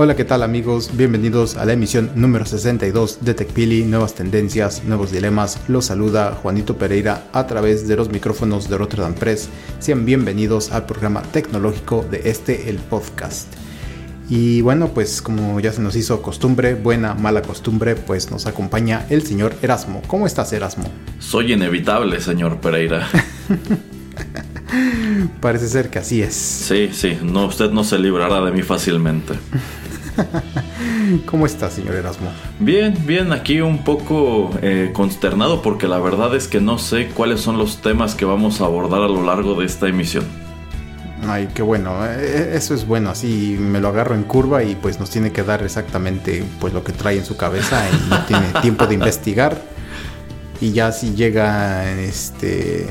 Hola, ¿qué tal amigos? Bienvenidos a la emisión número 62 de TechPili, Nuevas Tendencias, Nuevos Dilemas. Los saluda Juanito Pereira a través de los micrófonos de Rotterdam Press. Sean bienvenidos al programa tecnológico de este, el podcast. Y bueno, pues como ya se nos hizo costumbre, buena, mala costumbre, pues nos acompaña el señor Erasmo. ¿Cómo estás, Erasmo? Soy inevitable, señor Pereira. Parece ser que así es. Sí, sí, no, usted no se librará de mí fácilmente. ¿Cómo está, señor Erasmo? Bien, bien, aquí un poco eh, consternado porque la verdad es que no sé cuáles son los temas que vamos a abordar a lo largo de esta emisión. Ay, qué bueno, eh, eso es bueno, así me lo agarro en curva y pues nos tiene que dar exactamente pues lo que trae en su cabeza y no tiene tiempo de investigar. Y ya si llega este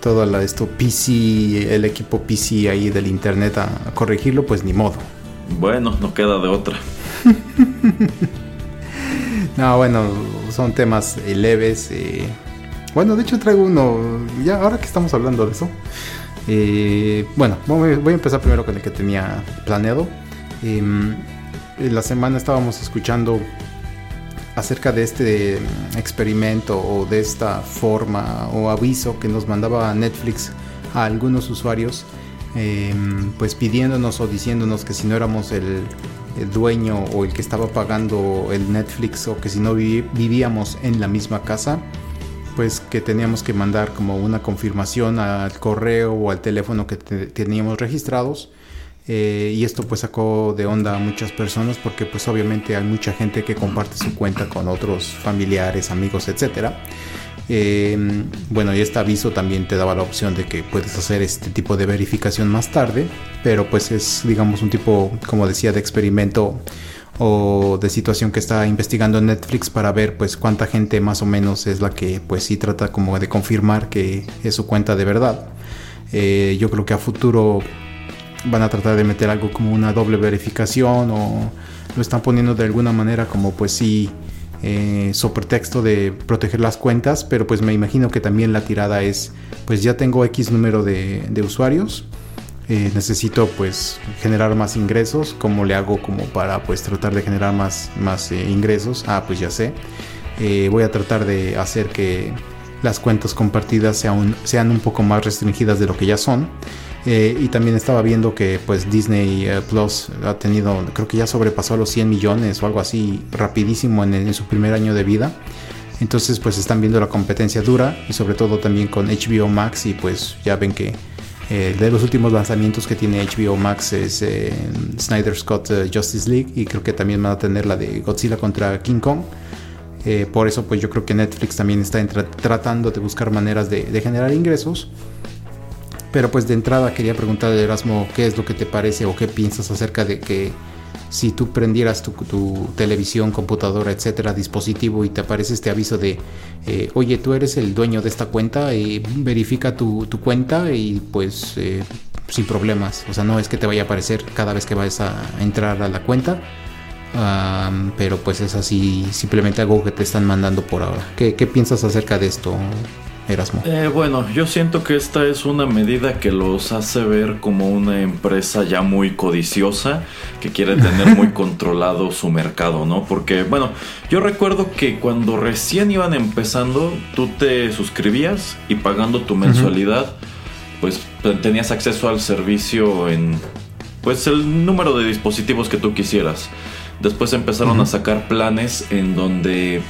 todo la, esto PC, el equipo PC ahí del internet a corregirlo, pues ni modo. Bueno, no queda de otra. no, bueno, son temas leves. Eh. Bueno, de hecho traigo uno, ya ahora que estamos hablando de eso. Eh, bueno, voy a empezar primero con el que tenía planeado. Em, la semana estábamos escuchando acerca de este experimento o de esta forma o aviso que nos mandaba Netflix a algunos usuarios Em, pues pidiéndonos o diciéndonos que si no éramos el, dueño o el que estaba pagando el Netflix o que si no vivíamos en la misma casa, pues que teníamos que mandar como una confirmación al correo o al teléfono que teníamos registrados. Eh, y esto pues sacó de onda a muchas personas porque pues obviamente hay mucha gente que comparte su cuenta con otros familiares, amigos, etcétera. Eh, bueno, y este aviso también te daba la opción de que puedes hacer este tipo de verificación más tarde, pero pues es, digamos, un tipo, como decía, de experimento o de situación que está investigando Netflix para ver pues cuánta gente más o menos es la que pues sí trata como de confirmar que es su cuenta de verdad. Eh, yo creo que a futuro van a tratar de meter algo como una doble verificación o lo están poniendo de alguna manera como pues sí eh, sobre texto de proteger las cuentas, pero pues me imagino que también la tirada es, pues ya tengo X número de, usuarios, eh, necesito pues generar más ingresos, ¿cómo le hago como para pues tratar de generar más, más eh, ingresos? Ah, pues ya sé, voy a tratar de hacer que las cuentas compartidas sean, sean un poco más restringidas de lo que ya son. Eh, y también estaba viendo que pues Disney eh, Plus ha tenido, creo que ya sobrepasó los 100 millones o algo así rapidísimo en, su primer año de vida. Entonces pues están viendo la competencia dura y sobre todo también con HBO Max y pues ya ven que eh, de los últimos lanzamientos que tiene HBO Max es Snyder Scott Justice League y creo que también van a tener la de Godzilla contra King Kong. por eso pues yo creo que Netflix también está tratando de buscar maneras de, de generar ingresos pero pues de entrada quería preguntarle a Erasmo qué es lo que te parece o qué piensas acerca de que si tú prendieras tu, televisión, computadora, etcétera, dispositivo y te aparece este aviso de, eh, oye, tú eres el dueño de esta cuenta, y verifica tu, cuenta y pues eh, sin problemas. O sea, no es que te vaya a aparecer cada vez que vayas a entrar a la cuenta, pero pues es así, simplemente algo que te están mandando por ahora. ¿Qué, qué piensas acerca de esto, Erasmo? Eh, bueno, yo siento que esta es una medida que los hace ver como una empresa ya muy codiciosa que quiere tener muy controlado su mercado, ¿no? Porque, bueno, yo recuerdo que cuando recién iban empezando, tú te suscribías y pagando tu mensualidad, pues tenías acceso al servicio en, pues, el número de dispositivos que tú quisieras. Después empezaron a sacar planes en donde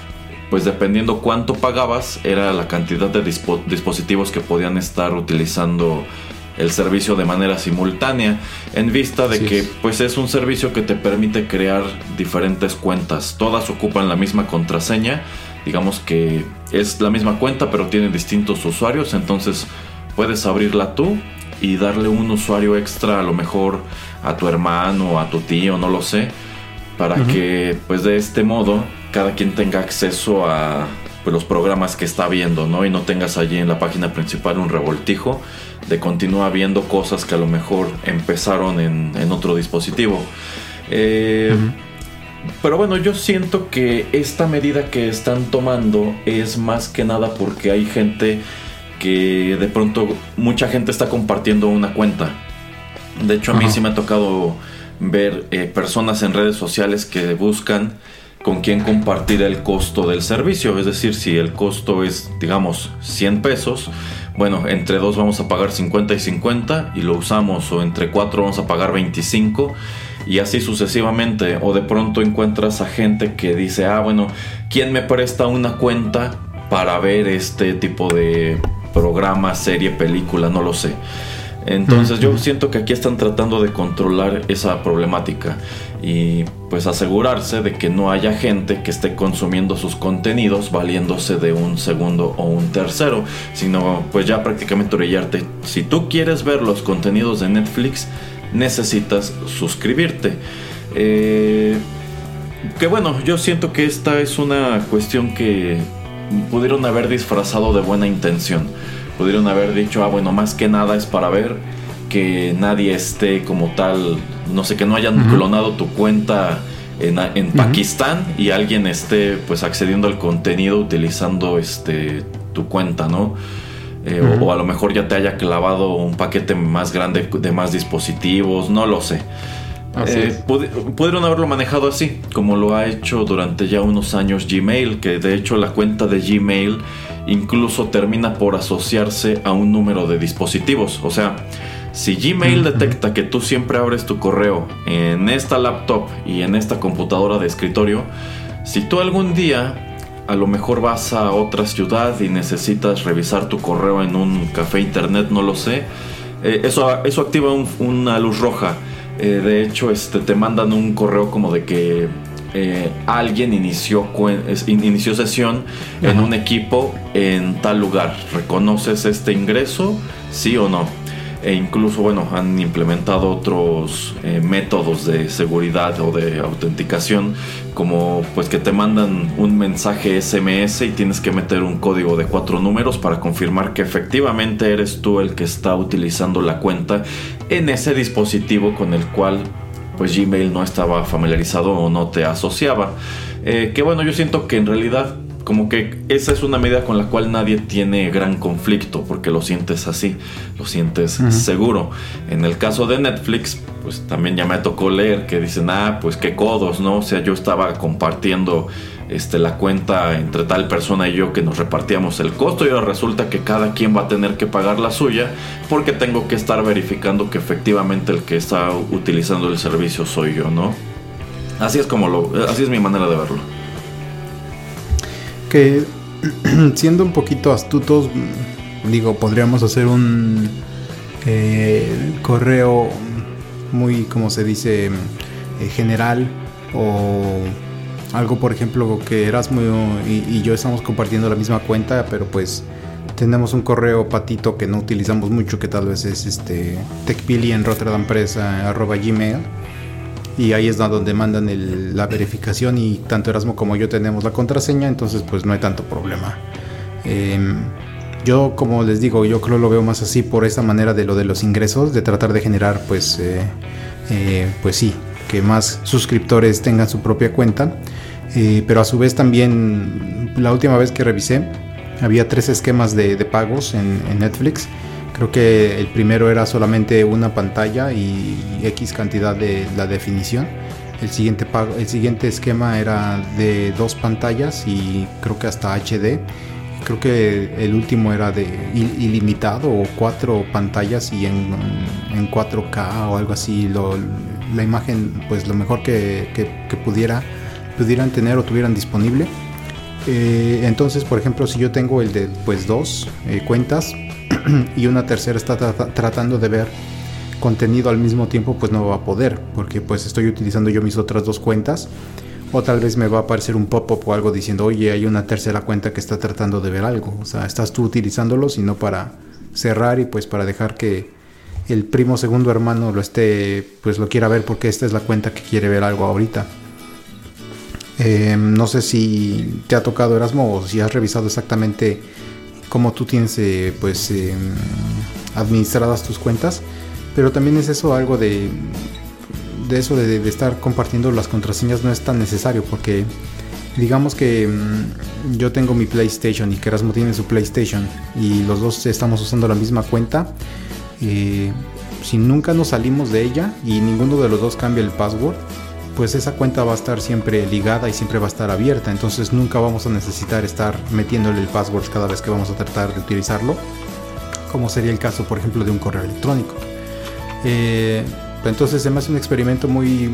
pues dependiendo cuánto pagabas, era la cantidad de dispositivos que podían estar utilizando el servicio de manera simultánea en vista de que pues es un servicio que te permite crear diferentes cuentas. Todas ocupan la misma contraseña digamos que es la misma cuenta pero tiene distintos usuarios entonces puedes abrirla tú y darle un usuario extra a lo mejor a tu hermano a tu tío no lo sé para que pues de este modo cada quien tenga acceso a pues, los programas que está viendo, ¿no? Y no tengas allí en la página principal un revoltijo de continuar viendo cosas que a lo mejor empezaron en, otro dispositivo. Eh, pero bueno, yo siento que esta medida que están tomando es más que nada porque hay gente que de pronto mucha gente está compartiendo una cuenta. De hecho, a mí sí me ha tocado ver eh, personas en redes sociales que buscan con quién compartir el costo del servicio. Es decir, si el costo es, digamos, 100 pesos, bueno, entre dos vamos a pagar 50 y 50 y lo usamos, o entre cuatro vamos a pagar 25 y así sucesivamente. O de pronto encuentras a gente que dice, ah, bueno, ¿quién me presta una cuenta para ver este tipo de programa, serie, película? No lo sé. Entonces yo siento que aquí están tratando de controlar esa problemática y pues asegurarse de que no haya gente que esté consumiendo sus contenidos valiéndose de un segundo o un tercero, sino pues ya prácticamente orillarte. Si tú quieres ver los contenidos de Netflix, necesitas suscribirte. Eh, que bueno, yo siento que esta es una cuestión que pudieron haber disfrazado de buena intención pudieron haber dicho, ah, bueno, más que nada es para ver que nadie esté como tal, no sé, que no hayan clonado tu cuenta en, Pakistán y alguien esté pues accediendo al contenido utilizando este tu cuenta, ¿no? Eh, o, a lo mejor ya te haya clavado un paquete más grande de más dispositivos, no lo sé. Eh, pudieron haberlo manejado así, como lo ha hecho durante ya unos años Gmail, que de hecho la cuenta de Gmail incluso termina por asociarse a un número de dispositivos. O sea, si Gmail detecta que tú siempre abres tu correo en esta laptop y en esta computadora de escritorio, si tú algún día a lo mejor vas a otra ciudad y necesitas revisar tu correo en un café internet, no lo sé, eh, eso, eso activa una luz roja. Eh, de hecho, este, te mandan un correo como de que eh, alguien inició, inició sesión en un equipo en tal lugar. ¿Reconoces este ingreso? ¿Sí o no? E incluso, bueno, han implementado otros eh, métodos de seguridad o de autenticación, como pues que te mandan un mensaje SMS y tienes que meter un código de cuatro números para confirmar que efectivamente eres tú el que está utilizando la cuenta en ese dispositivo con el cual pues Gmail no estaba familiarizado o no te asociaba. Eh, que bueno, yo siento que en realidad como que esa es una medida con la cual nadie tiene gran conflicto porque lo sientes así, lo sientes seguro. En el caso de Netflix, pues también ya me tocó leer que dicen, ah, pues qué codos, ¿no? O sea, yo estaba compartiendo este, la cuenta entre tal persona y yo que nos repartíamos el costo y ahora resulta que cada quien va a tener que pagar la suya porque tengo que estar verificando que efectivamente el que está utilizando el servicio soy yo, ¿no? Así es como lo, así es mi manera de verlo. Que siendo un poquito astutos, digo, podríamos hacer un eh, correo muy, como se dice, eh, general o algo, por ejemplo, que Erasmo y, y, yo estamos compartiendo la misma cuenta, pero pues tenemos un correo patito que no utilizamos mucho, que tal vez es este arroba gmail. Y ahí es donde mandan la verificación y tanto Erasmo como yo tenemos la contraseña, entonces pues no hay tanto problema. Em, yo como les digo, yo creo lo veo más así por esta manera de lo de los ingresos, de tratar de generar pues, eh, eh, pues sí, que más suscriptores tengan su propia cuenta eh, pero a su vez también, la última vez que revisé, había tres esquemas de, pagos en, Netflix. Creo que el primero era solamente una pantalla y X cantidad de la definición. El siguiente, el siguiente esquema era de dos pantallas y creo que hasta HD. Creo que el último era de ilimitado o cuatro pantallas y en, 4K o algo así. la imagen, pues lo mejor que, que pudiera pudieran tener o tuvieran disponible. Eh, entonces, por ejemplo, si yo tengo el de pues dos eh, cuentas, y una tercera está tratando de ver contenido al mismo tiempo, pues no va a poder, porque pues estoy utilizando yo mis otras dos cuentas. O tal vez me va a aparecer un pop-up o algo diciendo, oye, hay una tercera cuenta que está tratando de ver algo. O sea, estás tú utilizándolo, sino para cerrar y pues para dejar que el primo segundo hermano lo esté, pues lo quiera ver porque esta es la cuenta que quiere ver algo ahorita. Em, no sé si te ha tocado Erasmo o si has revisado exactamente cómo tú tienes eh, pues em, administradas tus cuentas, pero también es eso algo de, de eso de, estar compartiendo las contraseñas no es tan necesario porque digamos que em, yo tengo mi PlayStation y que Erasmo tiene su PlayStation y los dos estamos usando la misma cuenta. Eh, si nunca nos salimos de ella y ninguno de los dos cambia el password, pues esa cuenta va a estar siempre ligada y siempre va a estar abierta. Entonces nunca vamos a necesitar estar metiéndole el password cada vez que vamos a tratar de utilizarlo. Como sería el caso, por ejemplo, de un correo electrónico. Eh, entonces se me hace un experimento muy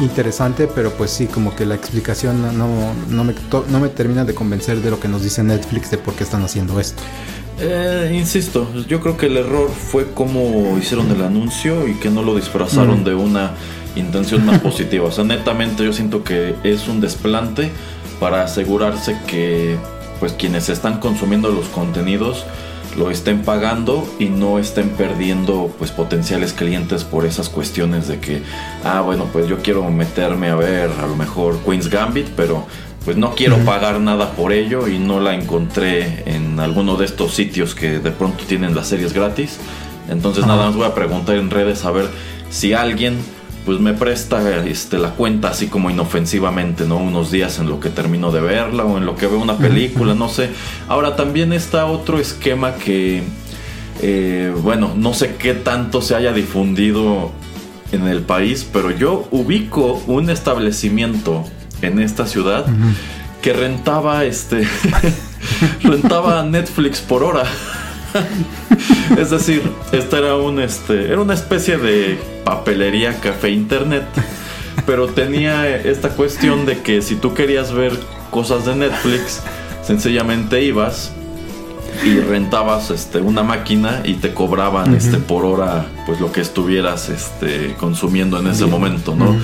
interesante, pero pues sí, como que la explicación no, no, me, no me termina de convencer de lo que nos dice Netflix de por qué están haciendo esto. Eh, insisto, yo creo que el error fue cómo hicieron el anuncio y que no lo disfrazaron mm. de una intención más positiva. O sea, netamente yo siento que es un desplante para asegurarse que pues quienes están consumiendo los contenidos lo estén pagando y no estén perdiendo pues potenciales clientes por esas cuestiones de que ah bueno pues yo quiero meterme a ver a lo mejor Queen's Gambit pero pues no quiero pagar nada por ello y no la encontré en alguno de estos sitios que de pronto tienen las series gratis entonces nada más voy a preguntar en redes a ver si alguien pues me presta este, la cuenta así como inofensivamente, ¿no? Unos días en lo que termino de verla o en lo que veo una película, no sé. Ahora también está otro esquema que, eh, bueno, no sé qué tanto se haya difundido en el país, pero yo ubico un establecimiento en esta ciudad que rentaba este rentaba Netflix por hora. es decir, esta era un este era una especie de papelería café internet, pero tenía esta cuestión de que si tú querías ver cosas de Netflix, sencillamente ibas y rentabas este una máquina y te cobraban este por hora pues lo que estuvieras este consumiendo en ese momento no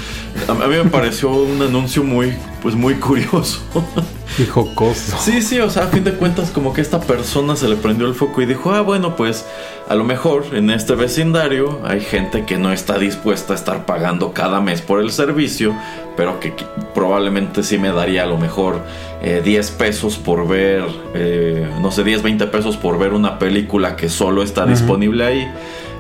a, mí me pareció un anuncio muy pues muy curioso. Y jocoso. Sí sí o sea a fin de cuentas como que esta persona se le prendió el foco y dijo ah bueno pues a lo mejor en este vecindario hay gente que no está dispuesta a estar pagando cada mes por el servicio pero que probablemente sí me daría a lo mejor 10 eh, pesos por ver, eh, no sé, 10, 20 pesos por ver una película que solo está disponible ahí.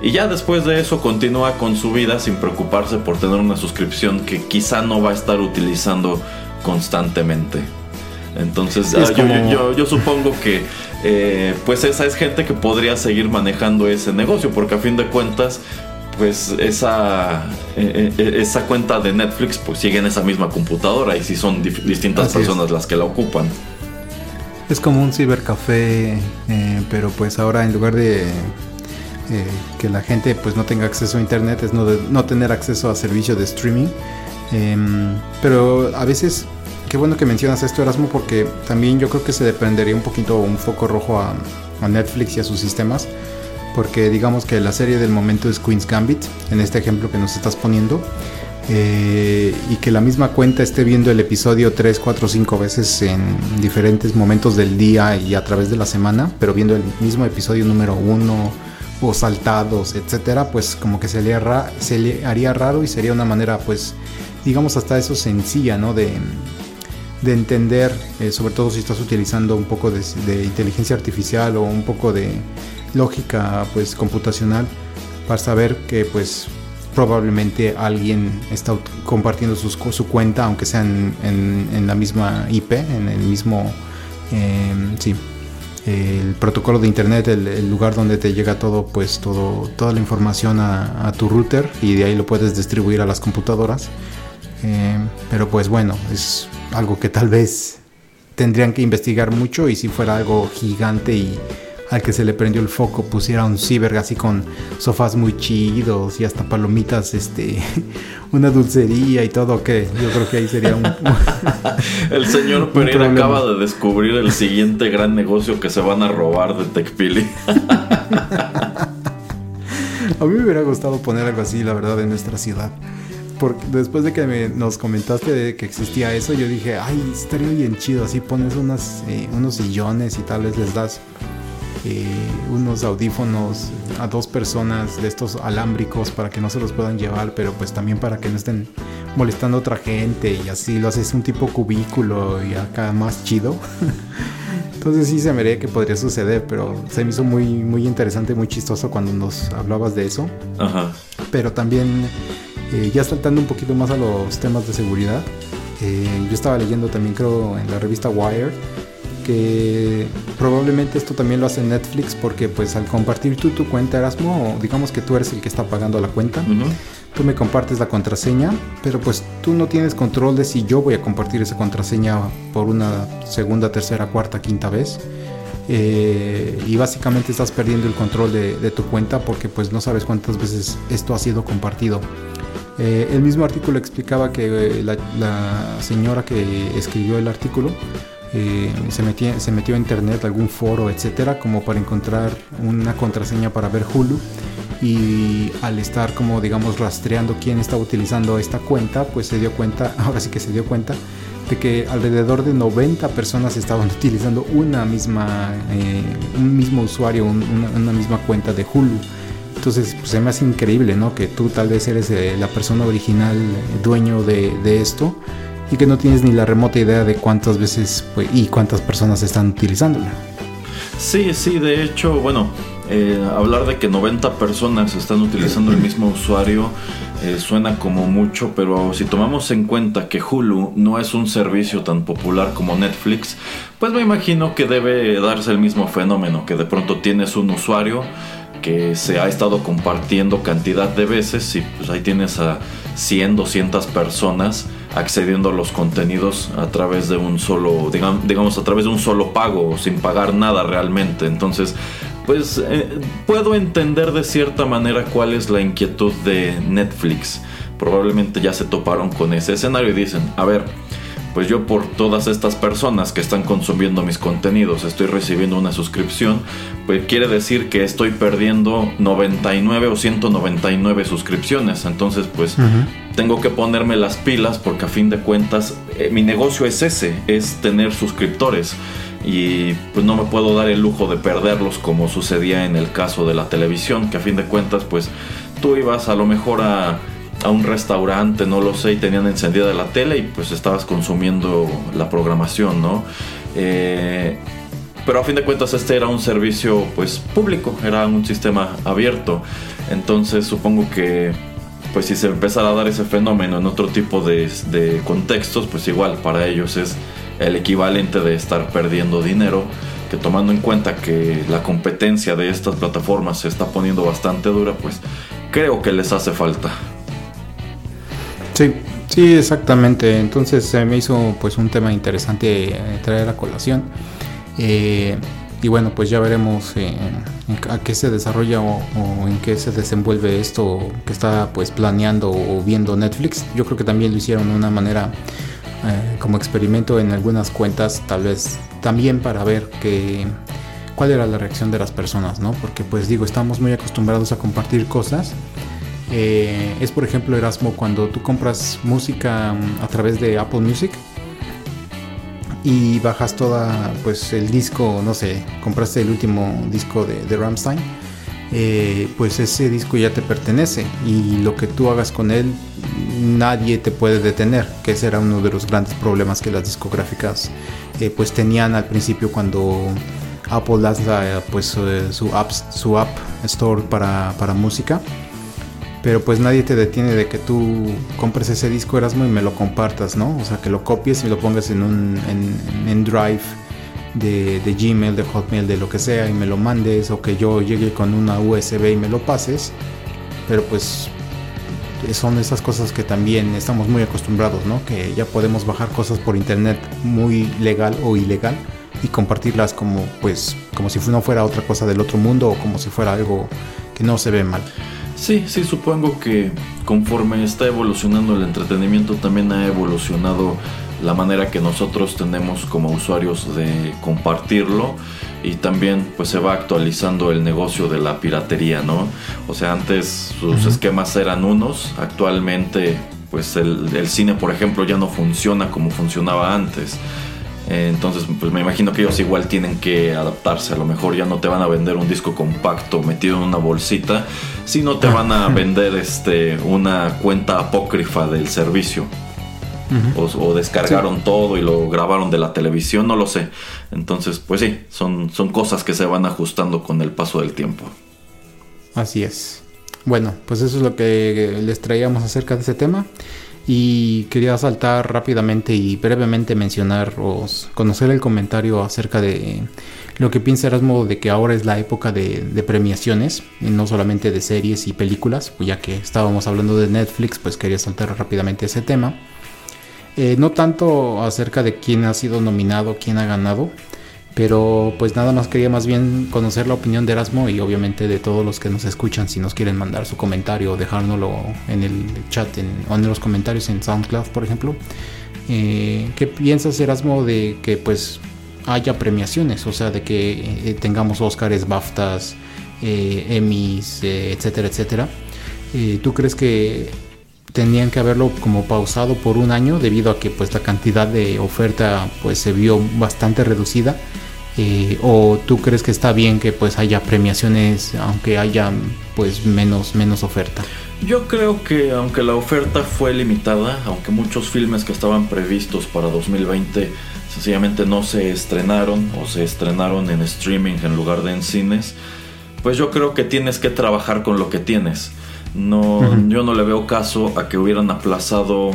Y ya después de eso continúa con su vida sin preocuparse por tener una suscripción que quizá no va a estar utilizando constantemente. Entonces ah, yo, supongo que eh, pues esa es gente que podría seguir manejando ese negocio porque a fin de cuentas pues esa, eh, eh, esa cuenta de Netflix pues sigue en esa misma computadora y si son distintas personas las que la ocupan. Es como un cibercafé, eh, pero pues ahora en lugar de que la gente pues no tenga acceso a internet es no, no tener acceso a servicio de streaming. Em, pero a veces, qué bueno que mencionas esto Erasmo porque también yo creo que se dependería un poquito un foco rojo a, a Netflix y a sus sistemas porque digamos que la serie del momento es Queen's Gambit, en este ejemplo que nos estás poniendo, eh, y que la misma cuenta esté viendo el episodio 3, 4, 5 veces en diferentes momentos del día y a través de la semana, pero viendo el mismo episodio número 1 o saltados, etcétera, pues como que se le, haría raro y sería una manera, pues, digamos hasta eso sencilla, ¿no? De, de entender, eh, sobre todo si estás utilizando un poco de inteligencia artificial o un poco de lógica pues computacional para saber que pues probablemente alguien está compartiendo su cuenta aunque sea en, la misma IP en el mismo em, sí el protocolo de internet el, lugar donde te llega todo pues todo toda la información a, tu router y de ahí lo puedes distribuir a las computadoras. Em, pero pues bueno es algo que tal vez tendrían que investigar mucho y si fuera algo gigante y al que se le prendió el foco pusiera un ciber así con sofás muy chidos y hasta palomitas, este, una dulcería y todo, que yo creo que ahí sería un... el señor Pereira acaba de descubrir el siguiente gran negocio que se van a robar de TechPili. a mí me hubiera gustado poner algo así, la verdad, en nuestra ciudad. Porque después de que nos comentaste de que existía eso, yo dije, ay, estaría bien chido. Así pones unas, eh, unos sillones y tal vez les das eh, unos audífonos a dos personas de estos alámbricos para que no se los puedan llevar, pero pues también para que no estén molestando a otra gente y así lo haces un tipo cubículo y acá más chido. Entonces sí se me vería que podría suceder, pero se me hizo muy, muy interesante, muy chistoso cuando nos hablabas de eso. Ajá. Pero también, eh, ya saltando un poquito más a los temas de seguridad, eh, yo estaba leyendo también creo en la revista Wired que probablemente esto también lo hace Netflix porque pues al compartir tú tu cuenta Erasmo, digamos que tú eres el que está pagando la cuenta, tú me compartes la contraseña, pero pues tú no tienes control de si yo voy a compartir esa contraseña por una segunda, tercera, cuarta, quinta vez. Eh, y básicamente estás perdiendo el control de, tu cuenta porque pues no sabes cuántas veces esto ha sido compartido. Eh, el mismo artículo explicaba que la, la señora que escribió el artículo eh, se, metió, se metió a internet, algún foro, etcétera, como para encontrar una contraseña para ver Hulu. Y al estar como digamos rastreando quién estaba utilizando esta cuenta, pues se dio cuenta, ahora sí que se dio cuenta, de que alrededor de 90 personas estaban utilizando una misma, eh, un mismo usuario, una, misma cuenta de Hulu. Entonces pues, se me increíble, ¿no? Que tú tal vez eres eh, la persona original, dueño de esto y que no tienes ni la remota idea de cuántas veces y cuántas personas están utilizándola. Sí, sí, de hecho, bueno, eh, hablar de que 90 personas están utilizando el mismo usuario eh, suena como mucho, pero si tomamos en cuenta que Hulu no es un servicio tan popular como Netflix, pues me imagino que debe darse el mismo fenómeno, que de pronto tienes un usuario que se ha estado compartiendo cantidad de veces y pues ahí tienes a 100, 200 personas accediendo a los contenidos a través de un solo, digamos, a través de un solo pago, sin pagar nada realmente. Entonces, pues eh, puedo entender de cierta manera cuál es la inquietud de Netflix. Probablemente ya se toparon con ese escenario y dicen, a ver, pues yo por todas estas personas que están consumiendo mis contenidos estoy recibiendo una suscripción, pues quiere decir que estoy perdiendo 99 o 199 suscripciones. Entonces, pues tengo que ponerme las pilas porque a fin de cuentas eh, mi negocio es ese, es tener suscriptores. Y pues no me puedo dar el lujo de perderlos como sucedía en el caso de la televisión, que a fin de cuentas pues tú ibas a lo mejor a a un restaurante, no lo sé, y tenían encendida la tele y pues estabas consumiendo la programación, ¿no? Eh, pero a fin de cuentas este era un servicio pues público, era un sistema abierto. Entonces supongo que pues si se empezara a dar ese fenómeno en otro tipo de, contextos, pues igual para ellos es el equivalente de estar perdiendo dinero que tomando en cuenta que la competencia de estas plataformas se está poniendo bastante dura, pues creo que les hace falta. Sí, sí, exactamente. Entonces se me hizo pues un tema interesante eh, traer a colación. Eh, y bueno, pues ya veremos eh, a qué se desarrolla o, en qué se desenvuelve esto que está pues planeando o viendo Netflix. Yo creo que también lo hicieron de una manera como experimento en algunas cuentas, tal vez también para ver que cuál era la reacción de las personas, ¿no? Porque pues digo, estamos muy acostumbrados a compartir cosas eh, es por ejemplo Erasmo cuando tú compras música mm, a través de Apple Music y bajas toda pues el disco no sé compraste el último disco de, de Ramstein eh, pues ese disco ya te pertenece y lo que tú hagas con él nadie te puede detener que ese era uno de los grandes problemas que las discográficas eh, pues tenían al principio cuando Apple lanza pues su app su app store para, para música pero pues nadie te detiene de que tú compres ese disco Erasmo y me lo compartas, ¿no? O sea, que lo copies y lo pongas en un en, Drive de, de, Gmail, de Hotmail, de lo que sea y me lo mandes o que yo llegue con una USB y me lo pases. Pero pues son esas cosas que también estamos muy acostumbrados, ¿no? Que ya podemos bajar cosas por internet muy legal o ilegal y compartirlas como pues como si no fuera otra cosa del otro mundo o como si fuera algo que no se ve mal. Sí, sí, supongo que conforme está evolucionando el entretenimiento también ha evolucionado la manera que nosotros tenemos como usuarios de compartirlo y también pues se va actualizando el negocio de la piratería, ¿no? O sea, antes sus esquemas eran unos, actualmente pues el, el, cine por ejemplo ya no funciona como funcionaba antes. Entonces, pues me imagino que ellos igual tienen que adaptarse. A lo mejor ya no te van a vender un disco compacto metido en una bolsita, sino te van a vender este una cuenta apócrifa del servicio. o, descargaron todo y lo grabaron de la televisión, no lo sé. Entonces, pues sí, son, son cosas que se van ajustando con el paso del tiempo. Así es. Bueno, pues eso es lo que les traíamos acerca de ese tema. Y quería saltar rápidamente y brevemente mencionar o conocer el comentario acerca de lo que piensa Erasmo de que ahora es la época de, premiaciones, y no solamente de series y películas, pues ya que estábamos hablando de Netflix, pues quería saltar rápidamente ese tema. Eh, no tanto acerca de quién ha sido nominado, quién ha ganado, pero pues nada más quería más bien conocer la opinión de Erasmo y obviamente de todos los que nos escuchan si nos quieren mandar su comentario o dejárnoslo en el chat en, o en los comentarios en SoundCloud por ejemplo. Eh, ¿Qué piensas Erasmo de que pues haya premiaciones? O sea, de que eh, tengamos Oscars, BAFTAs, eh, Emmys, etcétera, etcétera. ¿Tú crees que tenían que haberlo como pausado por un año debido a que pues la cantidad de oferta pues se vio bastante reducida eh, o tú crees que está bien que pues haya premiaciones aunque haya pues menos menos oferta yo creo que aunque la oferta fue limitada aunque muchos filmes que estaban previstos para 2020 sencillamente no se estrenaron o se estrenaron en streaming en lugar de en cines pues yo creo que tienes que trabajar con lo que tienes. No, yo no le veo caso a que hubieran aplazado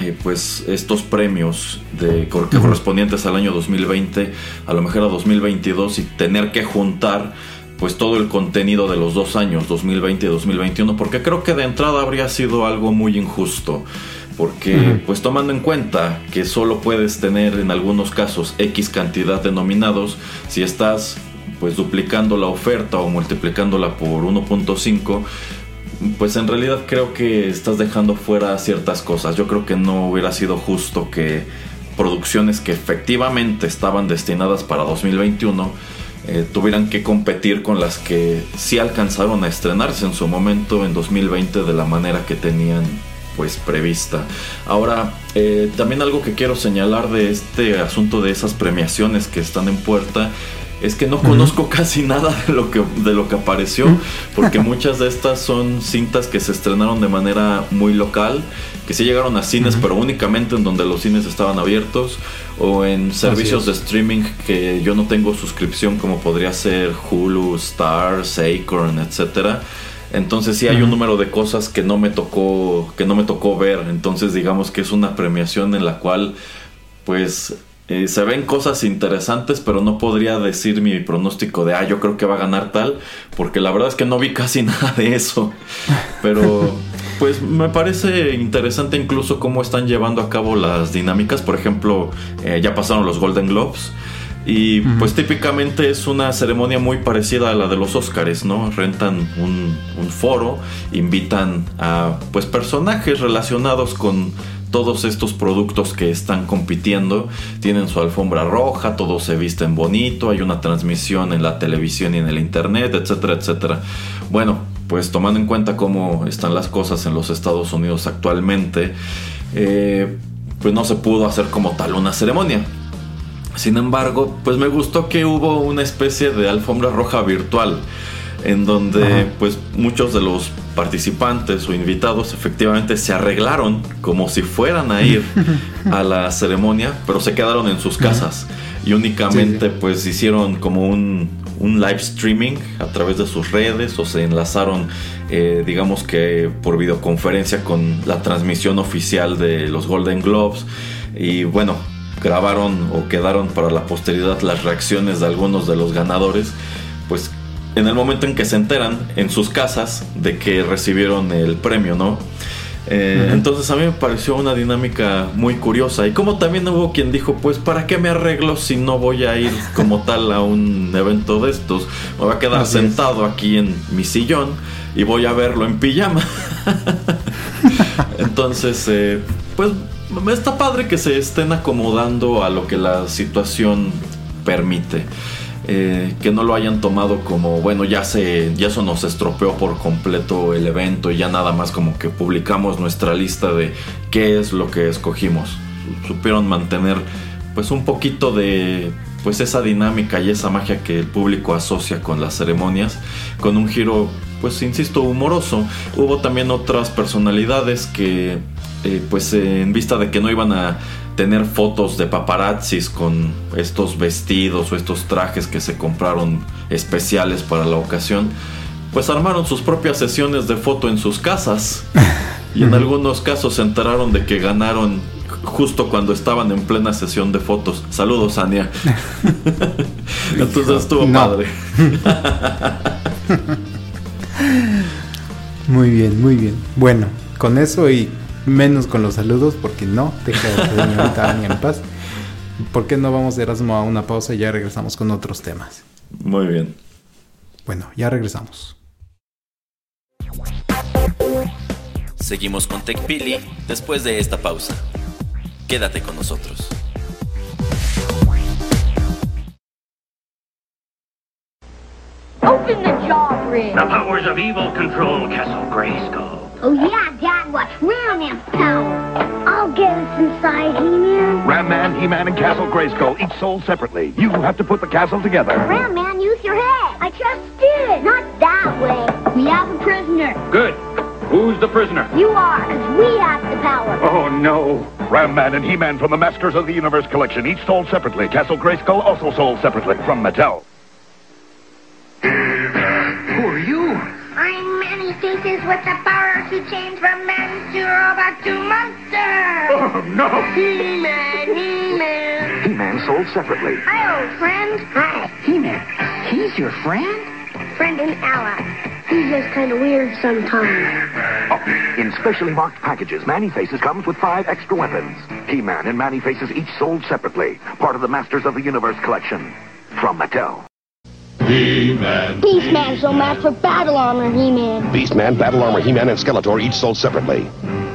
eh, pues estos premios de, correspondientes al año 2020, a lo mejor a 2022 y tener que juntar pues todo el contenido de los dos años, 2020 y 2021, porque creo que de entrada habría sido algo muy injusto, porque pues tomando en cuenta que solo puedes tener en algunos casos X cantidad de nominados, si estás pues duplicando la oferta o multiplicándola por 1.5, pues en realidad creo que estás dejando fuera ciertas cosas. Yo creo que no hubiera sido justo que producciones que efectivamente estaban destinadas para 2021 eh, tuvieran que competir con las que sí alcanzaron a estrenarse en su momento en 2020 de la manera que tenían pues prevista. Ahora, eh, también algo que quiero señalar de este asunto de esas premiaciones que están en puerta es que no conozco casi nada de lo que de lo que apareció porque muchas de estas son cintas que se estrenaron de manera muy local que sí llegaron a cines pero únicamente en donde los cines estaban abiertos o en servicios de streaming que yo no tengo suscripción como podría ser Hulu, Stars, Acorn, etcétera. Entonces sí hay un número de cosas que no me tocó que no me tocó ver. Entonces digamos que es una premiación en la cual pues eh, se ven cosas interesantes, pero no podría decir mi pronóstico de, ah, yo creo que va a ganar tal, porque la verdad es que no vi casi nada de eso. Pero, pues me parece interesante incluso cómo están llevando a cabo las dinámicas. Por ejemplo, eh, ya pasaron los Golden Globes. Y pues típicamente es una ceremonia muy parecida a la de los Oscars, ¿no? Rentan un, un foro, invitan a pues personajes relacionados con todos estos productos que están compitiendo tienen su alfombra roja, todos se visten bonito, hay una transmisión en la televisión y en el internet, etcétera, etcétera. Bueno, pues tomando en cuenta cómo están las cosas en los Estados Unidos actualmente, eh, pues no se pudo hacer como tal una ceremonia. Sin embargo, pues me gustó que hubo una especie de alfombra roja virtual en donde pues muchos de los participantes o invitados efectivamente se arreglaron como si fueran a ir a la ceremonia, pero se quedaron en sus casas. Y únicamente pues hicieron como un, un, live streaming a través de sus redes o se enlazaron eh, digamos que por videoconferencia con la transmisión oficial de los Golden Globes. Y bueno grabaron o quedaron para la posteridad las reacciones de algunos de los ganadores pues en el momento en que se enteran en sus casas de que recibieron el premio, ¿no? Eh, entonces a mí me pareció una dinámica muy curiosa. Y como también hubo quien dijo, pues ¿para qué me arreglo si no voy a ir como tal a un evento de estos? Me voy a quedar sentado aquí en mi sillón y voy a verlo en pijama. entonces, eh, pues está padre que se estén acomodando a lo que la situación permite. Eh, que no lo hayan tomado como, bueno, ya se, ya eso nos estropeó por completo el evento y ya nada más como que publicamos nuestra lista de qué es lo que escogimos. Supieron mantener pues un poquito de pues esa dinámica y esa magia que el público asocia con las ceremonias, con un giro pues insisto humoroso. Hubo también otras personalidades que eh, pues en vista de que no iban a tener fotos de paparazzis con estos vestidos o estos trajes que se compraron especiales para la ocasión, pues armaron sus propias sesiones de foto en sus casas. Y en algunos casos se enteraron de que ganaron justo cuando estaban en plena sesión de fotos. Saludos, Ania. Entonces estuvo padre. muy bien, muy bien. Bueno, con eso y menos con los saludos, porque no, deja señorita Ania en paz. ¿Por qué no vamos de Erasmo a una pausa y ya regresamos con otros temas? Muy bien. Bueno, ya regresamos. Seguimos con TechPili después de esta pausa. Quédate con nosotros. Open the jaw bridge. The powers of evil control Castle Grayskull. Oh yeah, Dad, what? Ram Man power. I'll get us inside, He-Man. Ram Man, He-Man, and Castle Grayskull, each sold separately. You have to put the castle together. Ram Man, use your head. I just did. Not that way. We have a prisoner. Good. Who's the prisoner? You are, because we have the power. Oh, no. Ram Man and He-Man from the Masters of the Universe collection, each sold separately. Castle Grayskull also sold separately from Mattel. Who are you? I'm many faces with the power to change from man to robot to monster. Oh, no. He-Man, He-Man. He-Man sold separately. Hi, old friend. Hi. He-Man, he's your friend? Friend and ally. He's just kind of weird sometimes. Oh, in specially marked packages, Manny Faces comes with five extra weapons. He-Man and Manny Faces each sold separately. Part of the Masters of the Universe collection. From Mattel. Beastman's so mad for battle armor, He-Man. Beastman, Battle Armor, He-Man, and Skeletor each sold separately.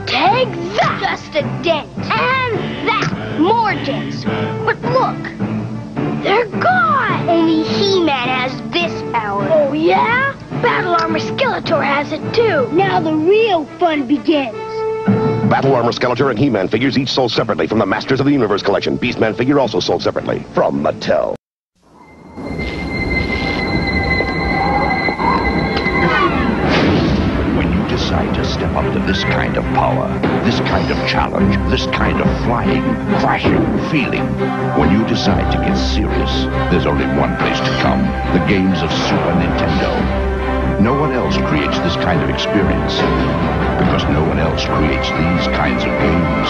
Take that! Just a dent. And that! More dents. But look! They're gone! Only He-Man has this power. Oh, yeah? Battle Armor Skeletor has it too. Now the real fun begins. Battle Armor, Skeletor, and He-Man figures each sold separately from the Masters of the Universe collection. Beastman figure also sold separately from Mattel. To this kind of power, this kind of challenge, this kind of flying, crashing, feeling, when you decide to get serious, there's only one place to come. The games of Super Nintendo. No one else creates this kind of experience because no one else creates these kinds of games.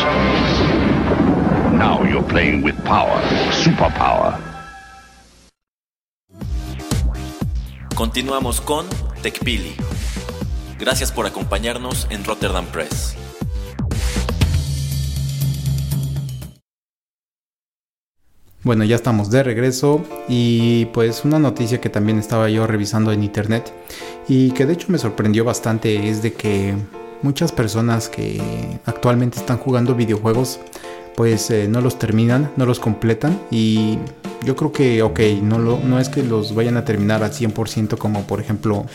Now you're playing with power, superpower. Continuamos con TechPili. Gracias por acompañarnos en Rotterdam Press. Bueno, ya estamos de regreso y pues una noticia que también estaba yo revisando en internet y que de hecho me sorprendió bastante es de que muchas personas que actualmente están jugando videojuegos pues eh, no los terminan, no los completan y yo creo que, ok, no, no es que los vayan a terminar al 100% como por ejemplo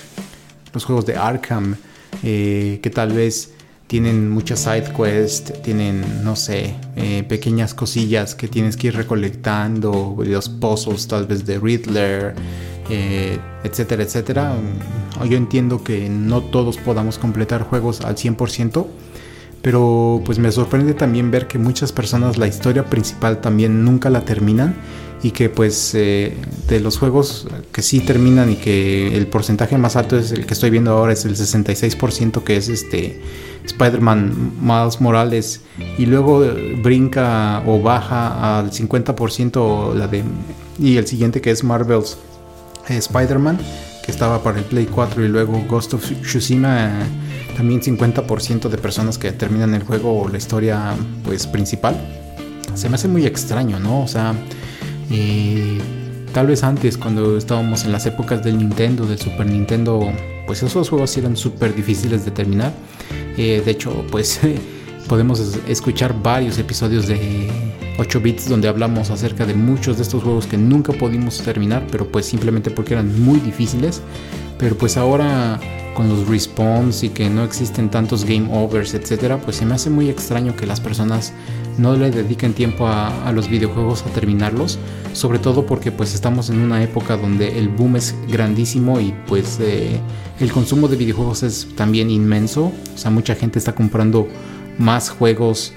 los juegos de Arkham, eh, que tal vez tienen muchas side quests, tienen, no sé, eh, pequeñas cosillas que tienes que ir recolectando, los puzzles tal vez de Riddler, eh, etcétera, etcétera. Mm, Yo entiendo que no todos podamos completar juegos al 100%, pero pues me sorprende también ver que muchas personas la historia principal también nunca la terminan y que pues eh, de los juegos que sí terminan y que el porcentaje más alto es el que estoy viendo ahora es el 66% que es este Spider-Man Miles Morales y luego brinca o baja al 50% la de y el siguiente que es Marvel's eh, Spider-Man que estaba para el Play 4 y luego Ghost of Tsushima, también 50% de personas que terminan el juego o la historia pues principal. Se me hace muy extraño, ¿no? O sea, tal vez antes cuando estábamos en las épocas del Nintendo, del Super Nintendo, pues esos juegos eran súper difíciles de terminar. Eh, de hecho, pues podemos escuchar varios episodios de 8 bits donde hablamos acerca de muchos de estos juegos que nunca pudimos terminar, pero pues simplemente porque eran muy difíciles. Pero pues ahora con los respawns y que no existen tantos game overs, etcétera, pues se me hace muy extraño que las personas no le dediquen tiempo a, los videojuegos a terminarlos, sobre todo porque pues estamos en una época donde el boom es grandísimo y pues eh, el consumo de videojuegos es también inmenso, o sea mucha gente está comprando más juegos,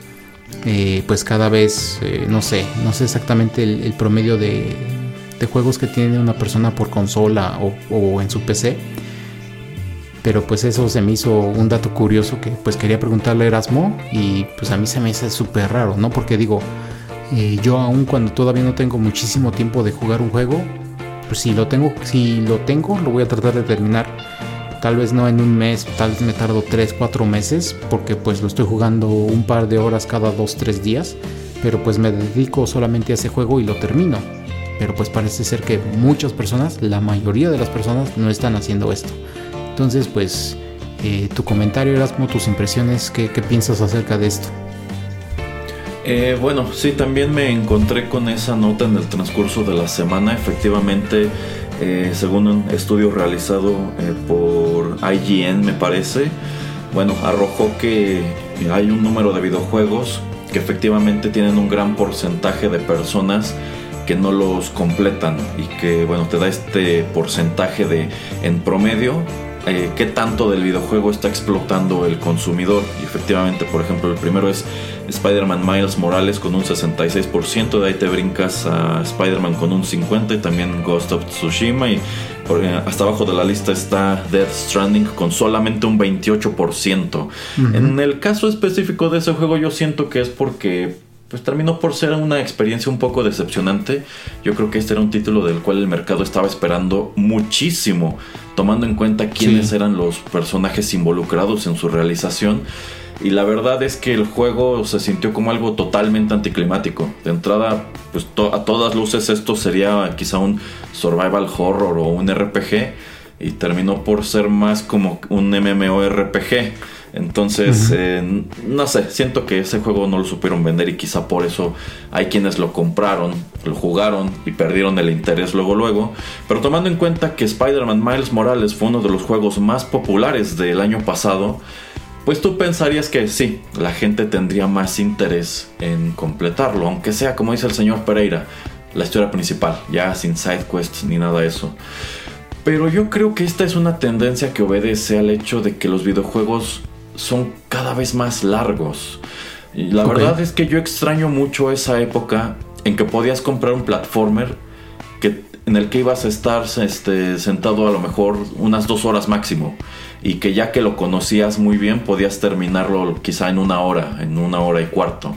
eh, pues cada vez, eh, no sé, no sé exactamente el, promedio de, juegos que tiene una persona por consola o, en su PC. Pero pues eso se me hizo un dato curioso que pues quería preguntarle a Erasmo y pues a mí se me hace súper raro, ¿no? Porque digo, eh, yo aún cuando todavía no tengo muchísimo tiempo de jugar un juego, pues si lo tengo, si lo tengo, lo voy a tratar de terminar Tal vez no en un mes, tal vez me tardo 3, 4 meses porque pues lo estoy jugando un par de horas cada 2, 3 días. Pero pues me dedico solamente a ese juego y lo termino. Pero pues parece ser que muchas personas, la mayoría de las personas no están haciendo esto. Entonces pues eh, tu comentario Erasmo, tus impresiones, ¿qué, qué piensas acerca de esto? Eh, bueno, sí, también me encontré con esa nota en el transcurso de la semana. Efectivamente, eh, según un estudio realizado eh, por IGN, me parece, bueno, arrojó que hay un número de videojuegos que efectivamente tienen un gran porcentaje de personas que no los completan y que bueno te da este porcentaje de en promedio eh, qué tanto del videojuego está explotando el consumidor. Y efectivamente, por ejemplo, el primero es Spider-Man Miles Morales con un 66%, de ahí te brincas a Spider-Man con un 50% y también Ghost of Tsushima y hasta abajo de la lista está Death Stranding con solamente un 28%. En el caso específico de ese juego yo siento que es porque pues terminó por ser una experiencia un poco decepcionante. Yo creo que este era un título del cual el mercado estaba esperando muchísimo, tomando en cuenta quiénes eran los personajes involucrados en su realización. Y la verdad es que el juego se sintió como algo totalmente anticlimático. De entrada, pues a todas luces esto sería quizá un survival horror o un RPG. Y terminó por ser más como un MMORPG entonces, eh, no sé, siento que ese juego no lo supieron vender y quizá por eso hay quienes lo compraron, lo jugaron y perdieron el interés luego luego. Pero tomando en cuenta que Spider-Man Miles Morales fue uno de los juegos más populares del año pasado, pues tú pensarías que sí, la gente tendría más interés en completarlo, aunque sea como dice el señor Pereira, la historia principal, ya sin side quests ni nada de eso. Pero yo creo que esta es una tendencia que obedece al hecho de que los videojuegos son cada vez más largos. Y la verdad es que yo extraño mucho esa época en que podías comprar un platformer que, en el que ibas a estar este, sentado a lo mejor unas dos horas máximo y que ya que lo conocías muy bien podías terminarlo quizá en una hora, en una hora y cuarto.